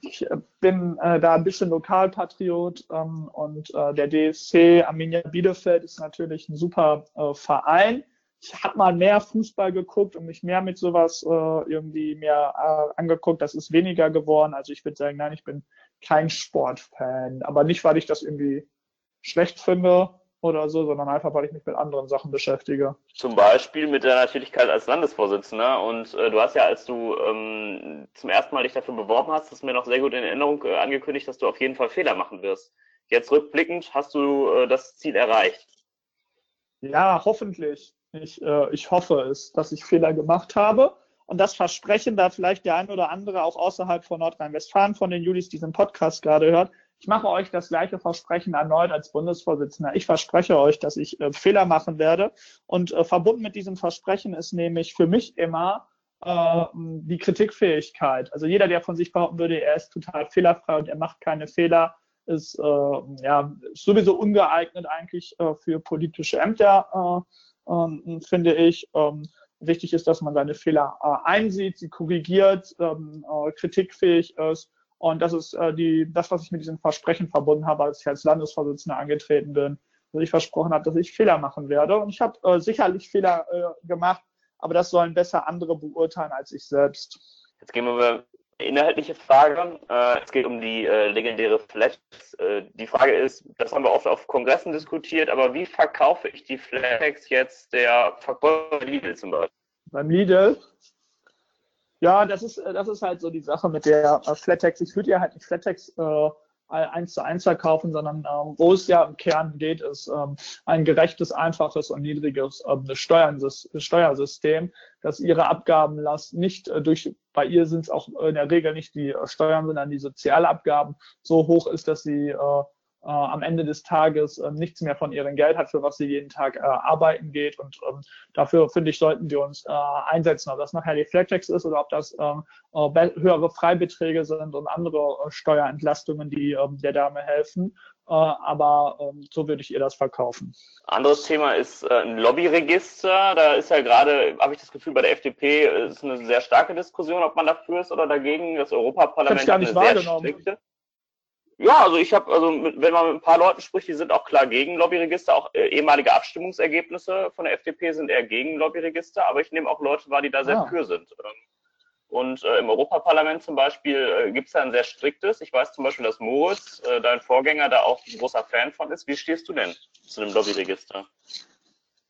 ich bin äh, da ein bisschen Lokalpatriot ähm, und äh, der DSC Arminia Bielefeld ist natürlich ein super äh, Verein. Ich habe mal mehr Fußball geguckt und mich mehr mit sowas äh, irgendwie mehr äh, angeguckt. Das ist weniger geworden. Also ich würde sagen, nein, ich bin kein Sportfan. Aber nicht, weil ich das irgendwie schlecht finde oder so, sondern einfach, weil ich mich mit anderen Sachen beschäftige. Zum Beispiel mit deiner Tätigkeit als Landesvorsitzender. Und äh, du hast ja, als du ähm, zum ersten Mal dich dafür beworben hast, das mir noch sehr gut in Erinnerung äh, angekündigt, dass du auf jeden Fall Fehler machen wirst. Jetzt rückblickend hast du äh, das Ziel erreicht. Ja, hoffentlich. Ich, äh, ich hoffe es, dass ich Fehler gemacht habe. Und das Versprechen, da vielleicht der ein oder andere auch außerhalb von Nordrhein-Westfalen von den Julis diesen Podcast gerade hört, ich mache euch das gleiche Versprechen erneut als Bundesvorsitzender. Ich verspreche euch, dass ich äh, Fehler machen werde. Und äh, verbunden mit diesem Versprechen ist nämlich für mich immer äh, die Kritikfähigkeit. Also jeder, der von sich behaupten würde, er ist total fehlerfrei und er macht keine Fehler, ist äh, ja sowieso ungeeignet eigentlich äh, für politische Ämter, äh, ähm, finde ich. Wichtig ist, dass man seine Fehler äh, einsieht, sie korrigiert, ähm, äh, kritikfähig ist. Und das ist äh, die, das, was ich mit diesem Versprechen verbunden habe, als ich als Landesvorsitzender angetreten bin, dass ich versprochen habe, dass ich Fehler machen werde. Und ich habe äh, sicherlich Fehler äh, gemacht, aber das sollen besser andere beurteilen als ich selbst. Jetzt gehen wir inhaltliche Frage. Äh, es geht um die äh, legendäre Flat. Äh, die Frage ist, das haben wir oft auf Kongressen diskutiert, aber wie verkaufe ich die Flatex jetzt der Verkäufer Lidl zum Beispiel? Beim Lidl? Ja, das ist, das ist halt so die Sache mit der äh, Flatex. Ich würde ja halt nicht Flatex äh, eins zu eins verkaufen, sondern ähm, wo es ja im Kern geht, ist ähm, ein gerechtes, einfaches und niedriges ähm, Steuersystem, dass ihre Abgabenlast nicht äh, durch, bei ihr sind es auch in der Regel nicht die äh, Steuern, sondern die Sozialabgaben. So hoch ist, dass sie äh, äh, am Ende des Tages äh, nichts mehr von ihrem Geld hat, für was sie jeden Tag äh, arbeiten geht. Und ähm, dafür, finde ich, sollten wir uns äh, einsetzen, ob das nachher die Flattex ist oder ob das ähm, äh, höhere Freibeträge sind und andere äh, Steuerentlastungen, die ähm, der Dame helfen. Äh, aber ähm, so würde ich ihr das verkaufen. Anderes Thema ist äh, ein Lobbyregister. Da ist ja gerade, habe ich das Gefühl, bei der FDP ist eine sehr starke Diskussion, ob man dafür ist oder dagegen. Das Europaparlament hat eine sehr strikte ja, also ich habe, also wenn man mit ein paar Leuten spricht, die sind auch klar gegen Lobbyregister, auch äh, ehemalige Abstimmungsergebnisse von der FDP sind eher gegen Lobbyregister, aber ich nehme auch Leute wahr, die da sehr ah. für sind. Ähm, und äh, im Europaparlament zum Beispiel äh, gibt es da ein sehr striktes. Ich weiß zum Beispiel, dass Moritz, äh, dein Vorgänger, da auch ein großer Fan von ist. Wie stehst du denn zu dem Lobbyregister?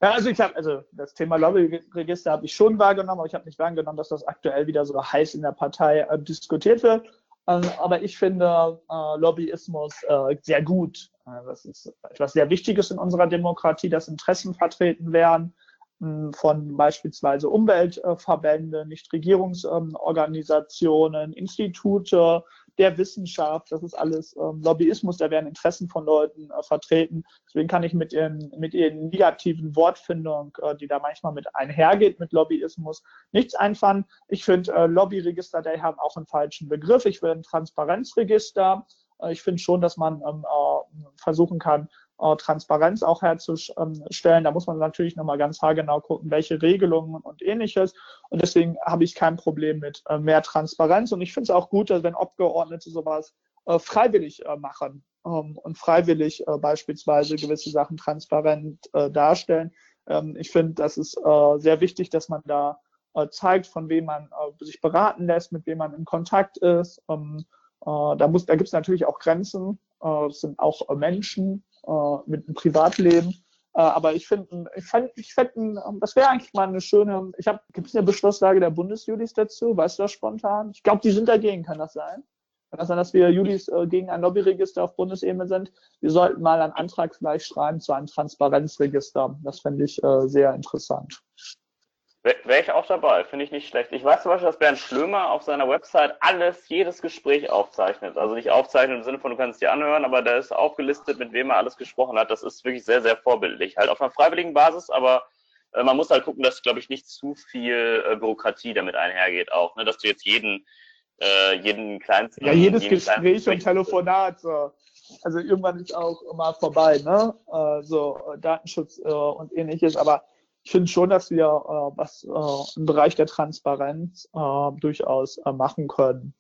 Ja, also ich habe, also das Thema Lobbyregister habe ich schon wahrgenommen, aber ich habe nicht wahrgenommen, dass das aktuell wieder so heiß in der Partei äh, diskutiert wird. Ähm, aber ich finde äh, Lobbyismus äh, sehr gut. Äh, das ist etwas sehr Wichtiges in unserer Demokratie, dass Interessen vertreten werden hm, von beispielsweise Umweltverbände, Nichtregierungsorganisationen, Institute, der Wissenschaft, das ist alles ähm, Lobbyismus, da werden Interessen von Leuten äh, vertreten. Deswegen kann ich mit ihren, mit ihren negativen Wortfindung, äh, die da manchmal mit einhergeht mit Lobbyismus, nichts einfahren. Ich finde äh, Lobbyregister, die haben auch einen falschen Begriff. Ich will ein Transparenzregister. Äh, ich finde schon, dass man ähm, äh, versuchen kann, äh, Transparenz auch herzustellen. Da muss man natürlich nochmal ganz haargenau gucken, welche Regelungen und ähnliches. Und deswegen habe ich kein Problem mit äh, mehr Transparenz. Und ich finde es auch gut, wenn Abgeordnete sowas äh, freiwillig machen ähm, und freiwillig beispielsweise gewisse Sachen transparent darstellen. Ähm, ich finde, das ist sehr wichtig, dass man da zeigt, von wem man sich beraten lässt, mit wem man in Kontakt ist. Ähm, da da gibt es natürlich auch Grenzen. Es sind auch Menschen, äh, mit einem Privatleben. Äh, aber ich finde, ich fand, ich fand, das wäre eigentlich mal eine schöne, ich habe, gibt es eine Beschlusslage der Bundesjudis dazu? Weißt du das spontan? Ich glaube, die sind dagegen, kann das sein? Kann das sein, dass wir Judis äh, gegen ein Lobbyregister auf Bundesebene sind? Wir sollten mal einen Antrag vielleicht schreiben zu einem Transparenzregister. Das fände ich äh, sehr interessant. Wäre ich auch dabei, finde ich nicht schlecht. Ich weiß zum Beispiel, dass Bernd Schlömer auf seiner Website alles, jedes Gespräch aufzeichnet. Also nicht aufzeichnet im Sinne von, du kannst es dir anhören, aber da ist aufgelistet, mit wem er alles gesprochen hat. Das ist wirklich sehr, sehr vorbildlich. Halt auf einer freiwilligen Basis, aber äh, man muss halt gucken, dass, glaube ich, nicht zu viel äh, Bürokratie damit einhergeht auch. Ne? Dass du jetzt jeden, äh, jeden kleinsten... Ja, jedes Gespräch und Telefonat. So. Also irgendwann ist auch immer vorbei, ne? Äh, so äh, Datenschutz äh, und ähnliches, aber ich finde schon, dass wir äh, was äh, im Bereich der Transparenz äh, durchaus äh, machen können.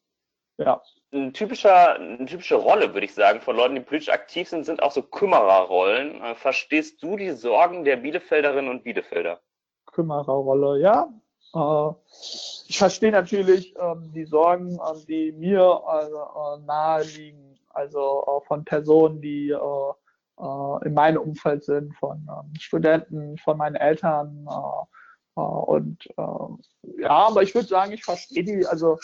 Ja. Ein typischer, eine typische Rolle, würde ich sagen, von Leuten, die politisch aktiv sind, sind auch so Kümmererrollen. Äh, verstehst du die Sorgen der Bielefelderinnen und Bielefelder? Kümmererrolle, ja. Äh, ich verstehe natürlich ähm, die Sorgen, ähm, die mir äh, nahe liegen, also von Personen, die äh, in meinem Umfeld sind, von ähm, Studenten, von meinen Eltern. Äh, äh, und äh, ja, aber ich würde sagen, ich verstehe die, also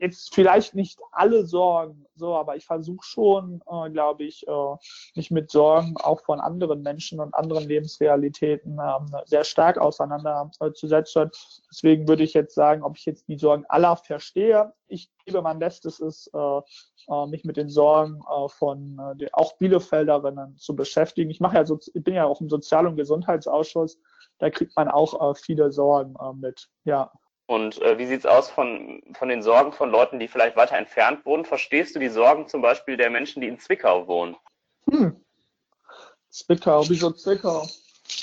jetzt vielleicht nicht alle Sorgen, so, aber ich versuche schon, äh, glaube ich, äh, mich mit Sorgen auch von anderen Menschen und anderen Lebensrealitäten äh, sehr stark auseinanderzusetzen. Deswegen würde ich jetzt sagen, ob ich jetzt die Sorgen aller verstehe. Ich gebe mein Bestes, ist, äh, äh, mich mit den Sorgen äh, von äh, auch Bielefelderinnen zu beschäftigen. Ich mache ja so, ich bin ja auch im Sozial- und Gesundheitsausschuss. Da kriegt man auch äh, viele Sorgen äh, mit. Ja. Und äh, wie sieht's aus von, von den Sorgen von Leuten, die vielleicht weiter entfernt wohnen? Verstehst du die Sorgen zum Beispiel der Menschen, die in Zwickau wohnen? Hm. Zwickau, wieso Zwickau?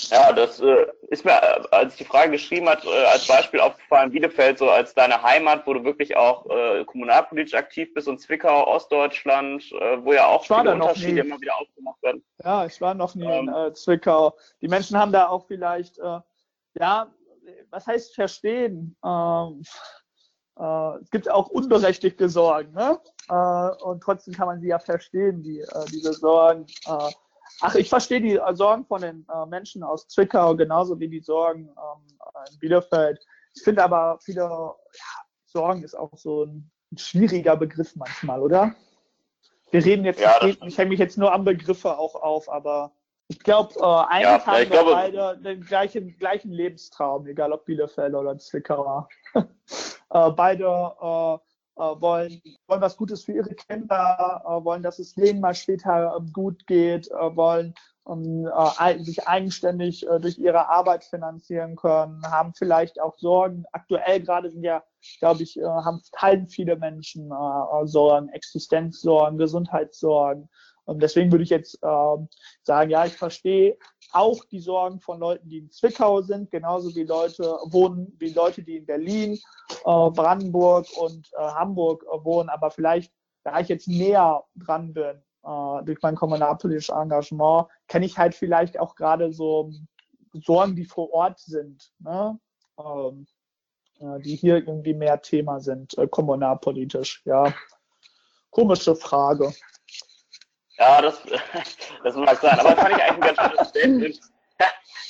Ja, das äh, ist mir, äh, als ich die Frage geschrieben hat, äh, als Beispiel aufgefallen, Bielefeld so als deine Heimat, wo du wirklich auch äh, kommunalpolitisch aktiv bist und Zwickau, Ostdeutschland, äh, wo ja auch viele Unterschiede immer wieder aufgemacht werden. Ja, ich war noch nie ähm, in äh, Zwickau. Die Menschen haben da auch vielleicht, ja, was heißt verstehen? Ähm, äh, es gibt auch unberechtigte Sorgen, ne? Äh, und trotzdem kann man sie ja verstehen, die, äh, diese Sorgen. Äh, Ach, ich verstehe die Sorgen von den äh, Menschen aus Zwickau genauso wie die Sorgen ähm, in Bielefeld. Ich finde aber viele ja, Sorgen ist auch so ein, ein, schwieriger Begriff manchmal, oder? Wir reden jetzt, ja, ich, ich hänge mich jetzt nur am Begriffe auch auf, aber ich glaube, äh, eigentlich ja, haben wir glaube, beide den gleichen, gleichen Lebenstraum, egal ob Bielefeld oder Zwickau. äh, beide äh, äh, wollen, wollen was Gutes für ihre Kinder, äh, wollen, dass es denen mal später ähm, gut geht, äh, wollen um, sich eigenständig durch ihre Arbeit finanzieren können, haben vielleicht auch Sorgen. Aktuell gerade sind ja, glaube ich, haben teilen viele Menschen Sorgen, Existenzsorgen, Gesundheitssorgen. Und deswegen würde ich jetzt ähm, sagen, ja, ich verstehe auch die Sorgen von Leuten, die in Zwickau sind, genauso wie Leute wohnen, wie Leute, die in Berlin, äh, Brandenburg und äh, Hamburg äh, wohnen. Aber vielleicht, da ich jetzt näher dran bin äh, durch mein kommunalpolitisches Engagement, kenne ich halt vielleicht auch gerade so Sorgen, die vor Ort sind, ne? ähm, äh, die hier irgendwie mehr Thema sind, äh, kommunalpolitisch. Ja, komische Frage. Ja, das, das mag sein. Aber das fand ich eigentlich ein ganz schönes Statement.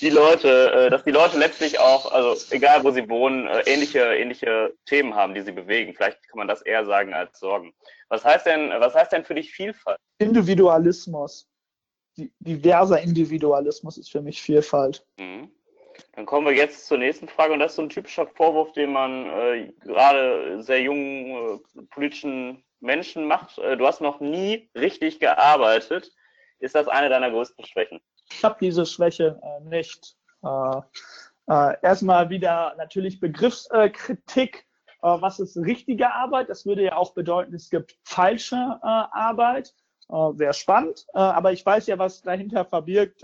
Die Leute, äh, dass die Leute letztlich auch, also egal wo sie wohnen, äh, ähnliche, ähnliche Themen haben, die sie bewegen. Vielleicht kann man das eher sagen als Sorgen. Was heißt denn, was heißt denn für dich Vielfalt? Individualismus. Diverser Individualismus ist für mich Vielfalt. Mhm. Dann kommen wir jetzt zur nächsten Frage und das ist so ein typischer Vorwurf, den man äh, gerade sehr jungen äh, politischen Menschen macht. Äh, du hast noch nie richtig gearbeitet. Ist das eine deiner größten Schwächen? Ich habe diese Schwäche äh, nicht. Äh, äh erstmal wieder natürlich Begriffskritik. Äh, was ist richtige Arbeit? Das würde ja auch bedeuten, es gibt falsche äh, Arbeit. sehr spannend. aber ich weiß ja, was dahinter verbirgt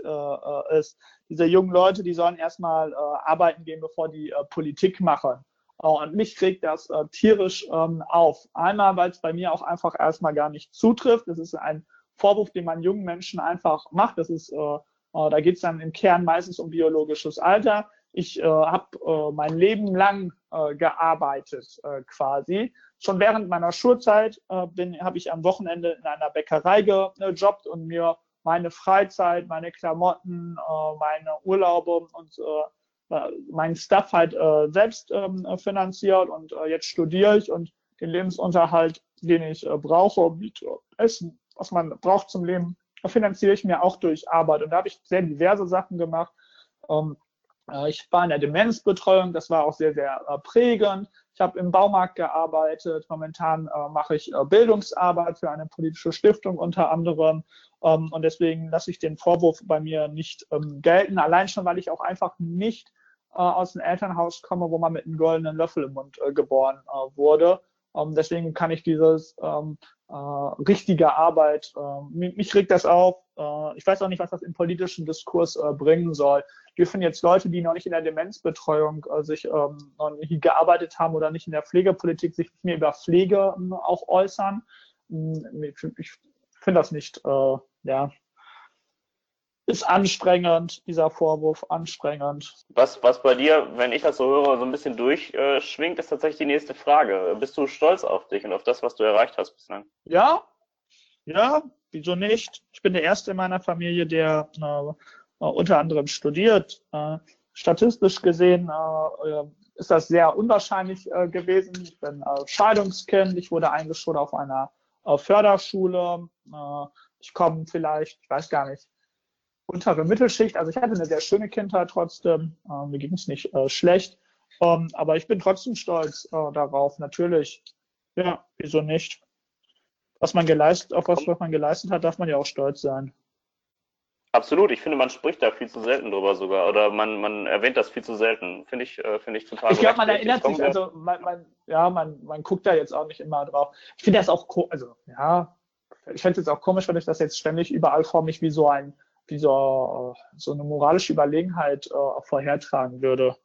ist. Diese jungen Leute, die sollen erstmal arbeiten gehen, bevor die Politik machen. Und mich kriegt das äh, tierisch ähm, auf. Einmal, weil es bei mir auch einfach erstmal gar nicht zutrifft. Das ist ein Vorwurf, den man jungen Menschen einfach macht. Das ist, äh, äh, da geht es dann im Kern meistens um biologisches Alter. Ich äh, habe äh, mein Leben lang äh, gearbeitet äh, quasi. Schon während meiner Schulzeit äh, habe ich am Wochenende in einer Bäckerei gejobbt und mir meine Freizeit, meine Klamotten, äh, meine Urlaube und äh, meinen Stuff halt äh, selbst ähm, finanziert und äh, jetzt studiere ich und den Lebensunterhalt, den ich äh, brauche, Miete, Essen, was man braucht zum Leben, finanziere ich mir auch durch Arbeit. Und da habe ich sehr diverse Sachen gemacht. Ähm, äh, ich war in der Demenzbetreuung, das war auch sehr, sehr äh, prägend. Ich habe im Baumarkt gearbeitet. Momentan äh, mache ich äh, Bildungsarbeit für eine politische Stiftung unter anderem. Ähm, und deswegen lasse ich den Vorwurf bei mir nicht ähm, gelten. Allein schon, weil ich auch einfach nicht äh, aus dem Elternhaus komme, wo man mit einem goldenen Löffel im Mund äh, geboren äh, wurde. Ähm, deswegen kann ich dieses ähm, äh, richtige Arbeit, äh, mich, mich, regt das auf. Äh, ich weiß auch nicht, was das im politischen Diskurs äh, bringen soll. Dürfen jetzt Leute, die noch nicht in der Demenzbetreuung äh, sich ähm, noch nicht gearbeitet haben oder nicht in der Pflegepolitik, sich mehr über Pflege äh, auch äußern? Hm, ich, ich finde das nicht, äh, ja, ist anstrengend, dieser Vorwurf, anstrengend. Was, was bei dir, wenn ich das so höre, so ein bisschen durchschwingt, ist tatsächlich die nächste Frage. Bist du stolz auf dich und auf das, was du erreicht hast bislang? Ja, ja, wieso nicht? Ich bin der Erste in meiner Familie, der äh, unter anderem studiert. Äh, statistisch gesehen äh, ist das sehr unwahrscheinlich äh, gewesen. Ich bin äh, Scheidungskind, ich wurde eingeschult auf einer äh, Förderschule. ich komme vielleicht, ich weiß gar nicht, untere Mittelschicht. Also ich hatte eine sehr schöne Kindheit trotzdem. Äh, mir ging es nicht äh, schlecht. Ähm, aber ich bin trotzdem stolz äh, darauf, natürlich. Ja, wieso nicht? Was man geleistet, auf was, was man geleistet hat, darf man ja auch stolz sein. Absolut, ich finde, man spricht da viel zu selten drüber sogar oder man, man erwähnt das viel zu selten. Finde ich, äh, finde ich total. Ich glaube, man erinnert sich, also man, man, ja, man, man guckt da jetzt auch nicht immer drauf. Ich finde das auch, also ja, ich fände es jetzt auch komisch, wenn ich das jetzt ständig überall vor mich wie so ein, wie so, so eine moralische Überlegenheit äh, vorhertragen würde.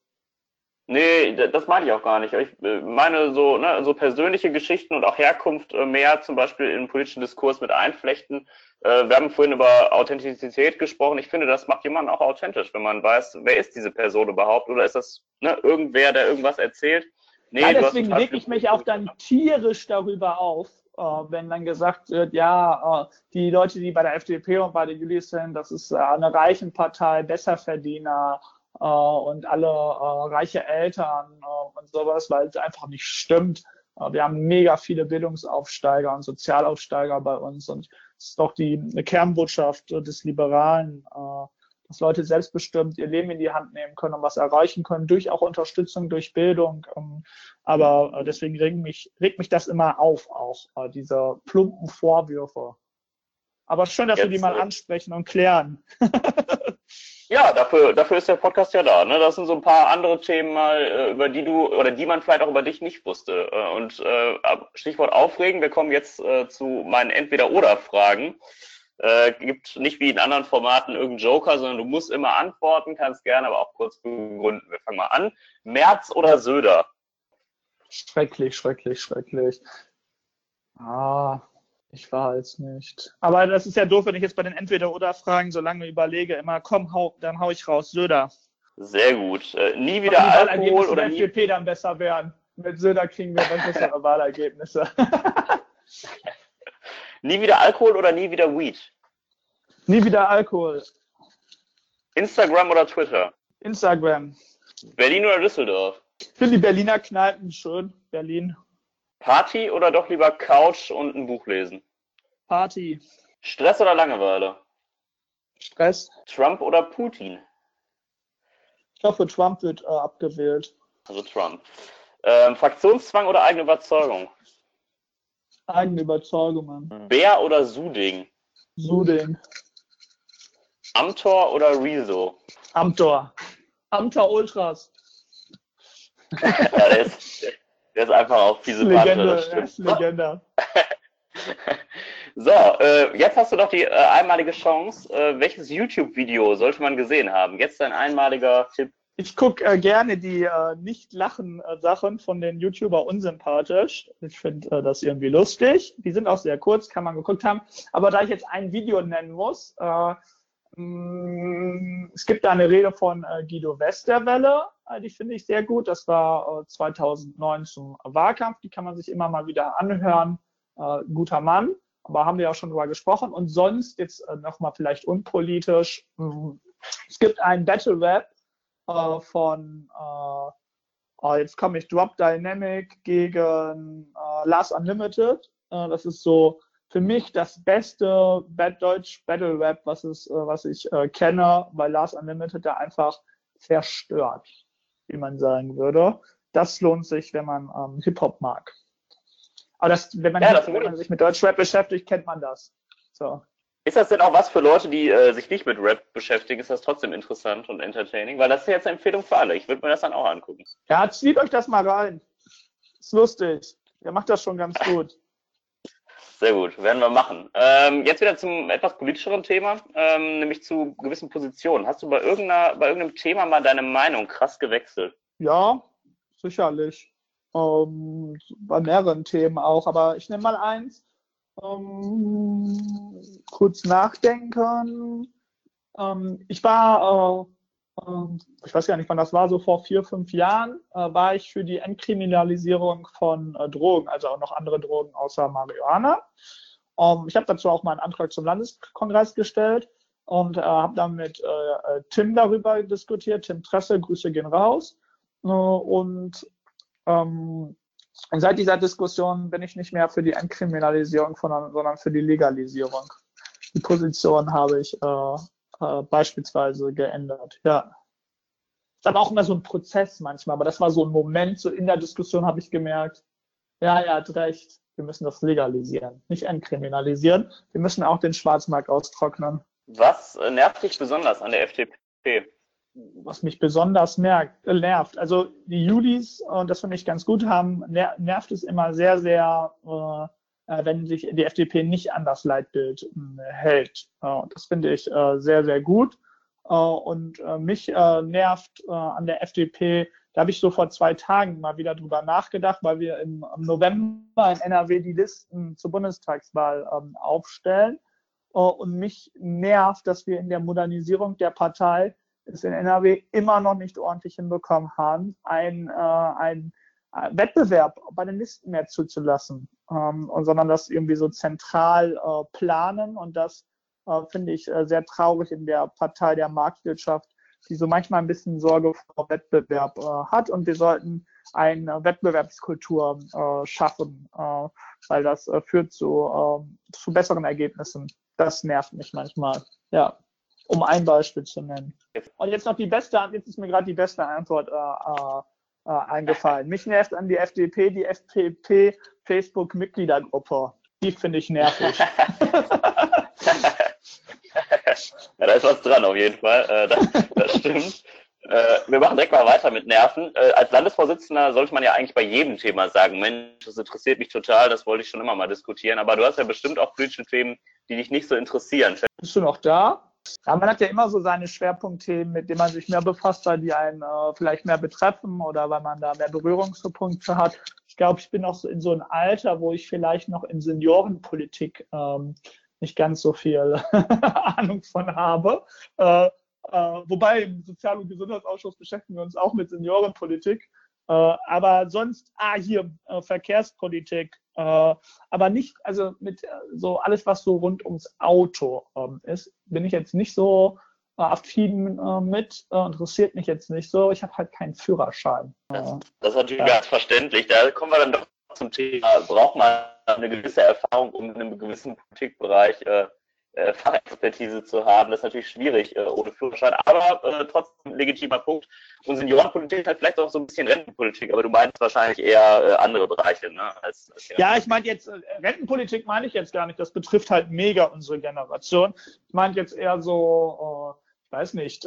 Nee, das meine ich auch gar nicht. Ich äh, meine so, ne, so persönliche Geschichten und auch Herkunft äh, mehr zum Beispiel im politischen Diskurs mit einflechten. Äh, wir haben vorhin über Authentizität gesprochen. Ich finde, das macht jemanden auch authentisch, wenn man weiß, wer ist diese Person überhaupt oder ist das ne, irgendwer, der irgendwas erzählt. Nee, ja, deswegen reg ich mich auch dann tierisch darüber auf, äh, wenn dann gesagt wird, ja, äh, die Leute, die bei der FDP und bei der Julis sind, das ist äh, eine Reichenpartei, Besserverdiener, äh, und alle äh, reiche Eltern äh, und sowas, weil es einfach nicht stimmt. Äh, wir haben mega viele Bildungsaufsteiger und Sozialaufsteiger bei uns und es ist doch die Kernbotschaft des Liberalen, äh, dass Leute selbstbestimmt ihr Leben in die Hand nehmen können und was erreichen können, durch auch Unterstützung, durch Bildung. Ähm, aber äh, deswegen regt mich, regt mich das immer auf, auch äh, diese plumpen Vorwürfe. Aber schön, dass Jetzt, wir die mal ansprechen und klären. Ja, dafür, dafür ist der Podcast ja da. Ne? Das sind so ein paar andere Themen mal, äh, über die du oder die man vielleicht auch über dich nicht wusste. Äh, und äh, Stichwort aufregen, wir kommen jetzt äh, zu meinen Entweder-Oder-Fragen. Äh, gibt nicht wie in anderen Formaten irgendeinen Joker, sondern du musst immer antworten, kannst gerne aber auch kurz begründen. Wir fangen mal an. Merz oder Söder? Schrecklich, schrecklich, schrecklich. Ah, ich weiß nicht. Aber das ist ja doof, wenn ich jetzt bei den Entweder-Oder-Fragen so lange überlege, immer komm, hau, dann hau ich raus, Söder. Sehr gut. Äh, nie wieder Alkohol oder nie... FDP dann besser werden. Mit Söder kriegen wir dann bessere Wahlergebnisse. nie wieder Alkohol oder nie wieder Weed? Nie wieder Alkohol. Instagram oder Twitter? Instagram. Berlin oder Düsseldorf? Ich finde die Berliner Kneipen schön. Berlin. Party oder doch lieber Couch und ein Buch lesen? Party. Stress oder Langeweile? Stress. Trump oder Putin? Ich hoffe, Trump wird äh, abgewählt. Also Trump. Ähm, Fraktionszwang oder eigene Überzeugung? Eigene Überzeugungen. Bär oder Suding? Suding. Amtor oder Rezo? Amtor. Amtor Ultras. ja, der ist, der ist einfach auch sympathischer. Legende, das Legende. so, äh, jetzt hast du doch die äh, einmalige Chance. Äh, welches YouTube-Video sollte man gesehen haben? Jetzt dein einmaliger Tipp. Ich gucke äh, gerne die äh, Nicht-Lachen-Sachen von den YouTuber unsympathisch. Ich finde äh, das irgendwie lustig. Die sind auch sehr kurz, kann man geguckt haben. Aber da ich jetzt ein Video nennen muss, äh, Mm, es gibt da eine Rede von äh, Guido Westerwelle, äh, die finde ich sehr gut. Das war 2009 äh, zum Wahlkampf. Die kann man sich immer mal wieder anhören. guter Mann, aber haben wir auch schon drüber gesprochen. Und sonst jetzt nochmal vielleicht unpolitisch. Mm, es gibt ein Battle Rap von oh, jetzt komme ich Drop Dynamic gegen Last Unlimited. das ist so für mich das beste Bad Deutsch Battle Rap, was, es, äh, was ich äh, kenne, weil Lars Unlimited da einfach zerstört, wie man sagen würde. Das lohnt sich, wenn man ähm, Hip-Hop mag. Aber das, wenn, man, ja, das wenn man sich mit Deutschrap beschäftigt, kennt man das. So. Ist das denn auch was für Leute, die äh, sich nicht mit Rap beschäftigen? Ist das trotzdem interessant und entertaining? Weil das ist jetzt eine Empfehlung für alle. Ich würde mir das dann auch angucken. Ja, zieht euch das mal rein. Ist lustig. Der macht das schon ganz gut. Sehr gut, werden wir machen. Ähm, jetzt wieder zum etwas politischeren Thema, ähm, nämlich zu gewissen Positionen. Hast du bei, irgendeiner, bei irgendeinem Thema mal deine Meinung krass gewechselt? Ja, sicherlich. Ähm, bei mehreren Themen auch, aber ich nehme mal eins. Ähm, kurz nachdenken. Ähm, ich war äh, ähm, ich weiß gar nicht, wann das war, so vor vier, fünf Jahren, äh, war ich für die Entkriminalisierung von äh, Drogen, also auch noch andere Drogen außer Marihuana. Ähm, ich habe dazu auch mal einen Antrag zum Landeskongress gestellt und äh, habe dann mit äh, Tim darüber diskutiert. Tim Tresse, Grüße gehen raus. Und, ähm, und seit dieser Diskussion bin ich nicht mehr für die Entkriminalisierung, von, sondern für die Legalisierung. Die Position habe ich äh, äh, beispielsweise geändert. Ja. Ist aber auch immer so ein Prozess manchmal, aber das war so ein Moment, so in der Diskussion habe ich gemerkt, ja, er hat recht, wir müssen das legalisieren, nicht entkriminalisieren. Wir müssen auch den Schwarzmarkt austrocknen. Was äh, nervt dich besonders an der FDP? Was mich besonders merkt, äh, nervt, also die Julis, und das finde ich ganz gut, haben, ner nervt es immer sehr, sehr, äh, wenn sich die FDP nicht an das Leitbild äh, hält. das finde ich äh, sehr, sehr gut. und mich nervt an der FDP, da habe ich so vor zwei Tagen mal wieder drüber nachgedacht, weil wir im, November in NRW die Listen zur Bundestagswahl ähm, aufstellen. Und mich nervt, dass wir in der Modernisierung der Partei es in NRW immer noch nicht ordentlich hinbekommen haben, ein, äh, ein äh, Wettbewerb bei den Listen mehr zuzulassen, ähm, und, sondern das irgendwie so zentral äh, planen. Und das äh, finde ich äh, sehr traurig in der Partei der Marktwirtschaft, die so manchmal ein bisschen Sorge vor Wettbewerb äh, hat. Und wir sollten eine Wettbewerbskultur äh, schaffen, äh, weil das äh, führt zu, äh, zu besseren Ergebnissen. Das nervt mich manchmal. Ja, um ein Beispiel zu nennen. Und jetzt noch die beste, jetzt ist mir gerade die beste Antwort äh, eingefallen. Mich nervt an die FDP, die FDP Facebook-Mitgliedergruppe. Die finde ich nervig. ja, da ist was dran auf jeden Fall. Äh, das, das stimmt. Äh, wir machen direkt mal weiter mit Nerven. Äh, als Landesvorsitzender sollte man ja eigentlich bei jedem Thema sagen, Mensch, das interessiert mich total, das wollte ich schon immer mal diskutieren. Aber du hast ja bestimmt auch politische Themen, die dich nicht so interessieren. Bist du noch da? Ja, man hat ja immer so seine Schwerpunktthemen, mit denen man sich mehr befasst, weil die einen äh, vielleicht mehr betreffen oder weil man da mehr Berührungspunkte hat. Ich glaube, ich bin noch so in so einem Alter, wo ich vielleicht noch in Seniorenpolitik ähm, nicht ganz so viel Ahnung von habe. Äh, äh, wobei im Sozial- und Gesundheitsausschuss beschäftigen wir uns auch mit Seniorenpolitik. Äh, aber sonst, ah, hier, äh, Verkehrspolitik, äh, aber nicht, also mit so alles, was so rund ums Auto ähm, ist, bin ich jetzt nicht so affin mit, interessiert mich jetzt nicht so. Ich habe halt keinen Führerschein. Das, das ist natürlich ja. ganz verständlich. Da kommen wir dann doch zum Thema, braucht man eine gewisse Erfahrung, um in einem gewissen Politikbereich äh, äh, Fachexpertise zu haben. Das ist natürlich schwierig äh, ohne Führerschein, aber äh, trotzdem legitimer Punkt. Und Seniorenpolitik hat vielleicht auch so ein bisschen Rentenpolitik, aber du meinst wahrscheinlich eher äh, andere Bereiche. Ne, als, als ja, ich meine jetzt, äh, Rentenpolitik meine ich jetzt gar nicht. Das betrifft halt mega unsere Generation. Ich meine jetzt eher so, äh, ich weiß nicht,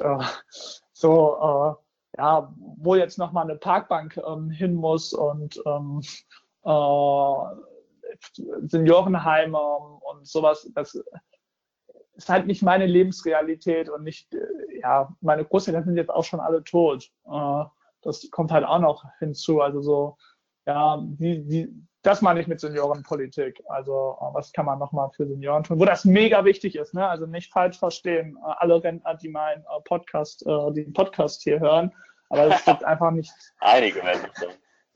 so, ja, wo jetzt nochmal eine Parkbank ähm, hin muss und ähm, äh, Seniorenheime und sowas, das ist halt nicht meine Lebensrealität und nicht, äh, ja, meine Großeltern sind jetzt auch schon alle tot. Äh, das kommt halt auch noch hinzu. Also so, ja, die, die, das meine ich mit Seniorenpolitik. Also äh, was kann man nochmal für Senioren tun? Wo das mega wichtig ist, ne? Also nicht falsch verstehen, alle Rentner, die meinen Podcast, den Podcast hier hören. Aber es wird einfach nicht. Einige Menschen.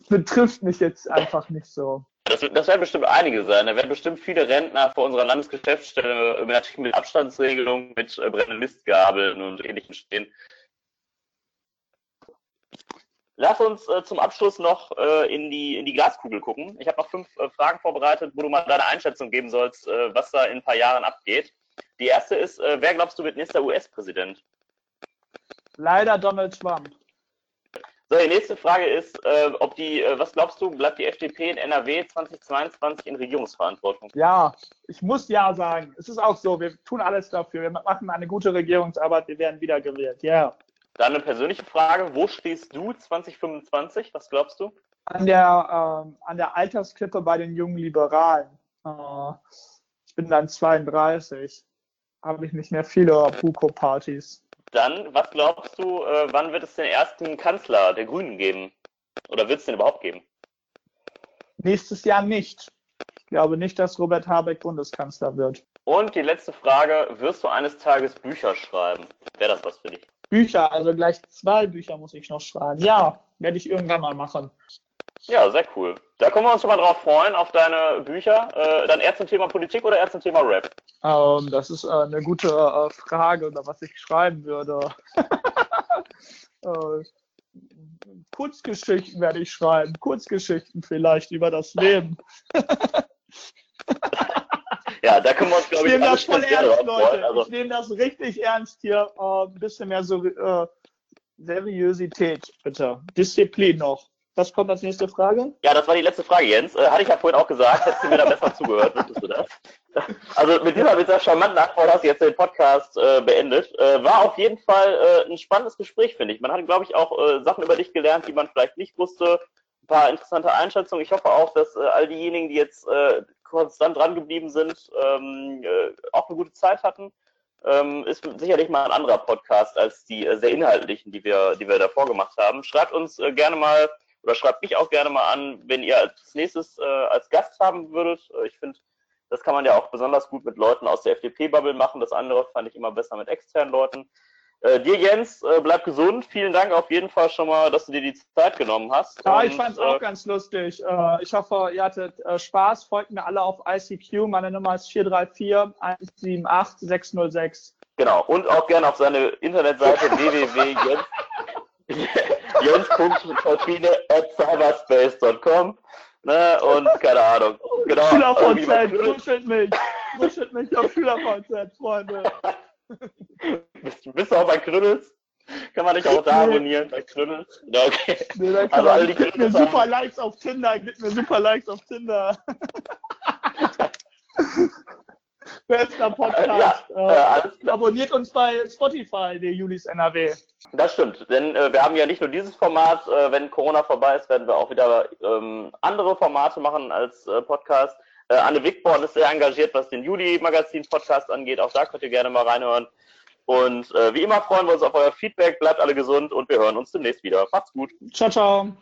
Betrifft mich jetzt einfach nicht so. Das, das werden bestimmt einige sein. Da werden bestimmt viele Rentner vor unserer Landesgeschäftsstelle natürlich mit Abstandsregelungen, mit äh, brennenden Listgabeln und ähnlichem stehen. Lass uns äh, zum Abschluss noch äh, in, die, in die Glaskugel gucken. Ich habe noch fünf äh, Fragen vorbereitet, wo du mal deine Einschätzung geben sollst, äh, was da in ein paar Jahren abgeht. Die erste ist, äh, wer glaubst du wird nächster US-Präsident? Leider Donald Trump. So, die nächste Frage ist, äh, ob die, äh, was glaubst du, bleibt die FDP in NRW 2022 in Regierungsverantwortung? Ja, ich muss ja sagen. Es ist auch so, wir tun alles dafür. Wir machen eine gute Regierungsarbeit, wir werden wieder gewählt. Ja. Yeah. Dann eine persönliche Frage, wo stehst du 2025? Was glaubst du? An der, äh, an der Altersklippe bei den jungen Liberalen. Äh, ich bin dann 32. Habe ich nicht mehr viele Buko-Partys. Dann, was glaubst du, äh, wann wird es den ersten Kanzler der Grünen geben? Oder wird es den überhaupt geben? Nächstes Jahr nicht. Ich glaube nicht, dass Robert Habeck Bundeskanzler wird. Und die letzte Frage, wirst du eines Tages Bücher schreiben? Wäre das was für dich? Bücher, also gleich zwei Bücher muss ich noch schreiben. Ja, werde ich irgendwann mal machen. Ja, sehr cool. Da können wir uns schon mal drauf freuen, auf deine Bücher. Äh, dann eher zum Thema Politik oder eher zum Thema Rap? Ähm, das ist äh, eine gute äh, Frage, oder was ich schreiben würde. äh, Kurzgeschichten werde ich schreiben. Kurzgeschichten vielleicht über das Leben. ja, da können wir uns, glaube ich, ich nehme das voll ernst, Leute. Also. Ich nehme das richtig ernst hier. Äh, ein bisschen mehr so äh, Seriosität, bitte. Disziplin noch. Was kommt als nächste Frage? Ja, das war die letzte Frage, Jens. Äh, hatte ich ja vorhin auch gesagt, hättest du mir da besser zugehört, wüsstest du das? Also mit dieser, mit dieser charmanten Antwort hast du jetzt den Podcast äh, beendet. Äh, war auf jeden Fall äh, ein spannendes Gespräch, finde ich. Man hat, glaube ich, auch äh, Sachen über dich gelernt, die man vielleicht nicht wusste. Ein paar interessante Einschätzungen. Ich hoffe auch, dass äh, all diejenigen, die jetzt konstant dran geblieben sind, ähm, äh, auch eine gute Zeit hatten. Ähm, ist sicherlich mal ein anderer Podcast als die sehr inhaltlichen, die wir, die wir davor gemacht haben. Schreibt uns gerne mal oder schreibt mich auch gerne mal an, wenn ihr als nächstes äh, als Gast haben würdet. Äh, ich finde, das kann man ja auch besonders gut mit Leuten aus der FDP-Bubble machen. Das andere fand ich immer besser mit externen Leuten. Äh, dir, Jens, äh, bleib gesund. Vielen Dank auf jeden Fall schon mal, dass du dir die Zeit genommen hast. Ja, Und, ich fand es auch äh, ganz lustig. Äh, ich hoffe, ihr hattet äh, Spaß. Folgt mir alle auf ICQ. Meine Nummer ist 434 178 606. Genau. Und auch gerne auf seine Internetseite www.jens jens.fortine.cyberspace.com ne, und keine Ahnung. Genau. SchülerVZ, kuschelt mich. Kuschelt mich auf SchülerVZ, Freunde. bist, bist du auch bei Krümmels? Kann man dich auch da abonnieren bei Krümmels? Ja, okay. Nee, also, man, gib mir super Likes auf Tinder, gib mir super Likes auf Tinder. Bester Podcast. Ja, äh, abonniert uns bei Spotify, der Julis NRW. Das stimmt, denn äh, wir haben ja nicht nur dieses Format. Äh, wenn Corona vorbei ist, werden wir auch wieder ähm, andere Formate machen als äh, Podcast. Äh, Anne Wigborn ist sehr engagiert, was den Juli-Magazin-Podcast angeht. Auch da könnt ihr gerne mal reinhören. Und äh, wie immer freuen wir uns auf euer Feedback. Bleibt alle gesund und wir hören uns demnächst wieder. Macht's gut. Ciao, ciao.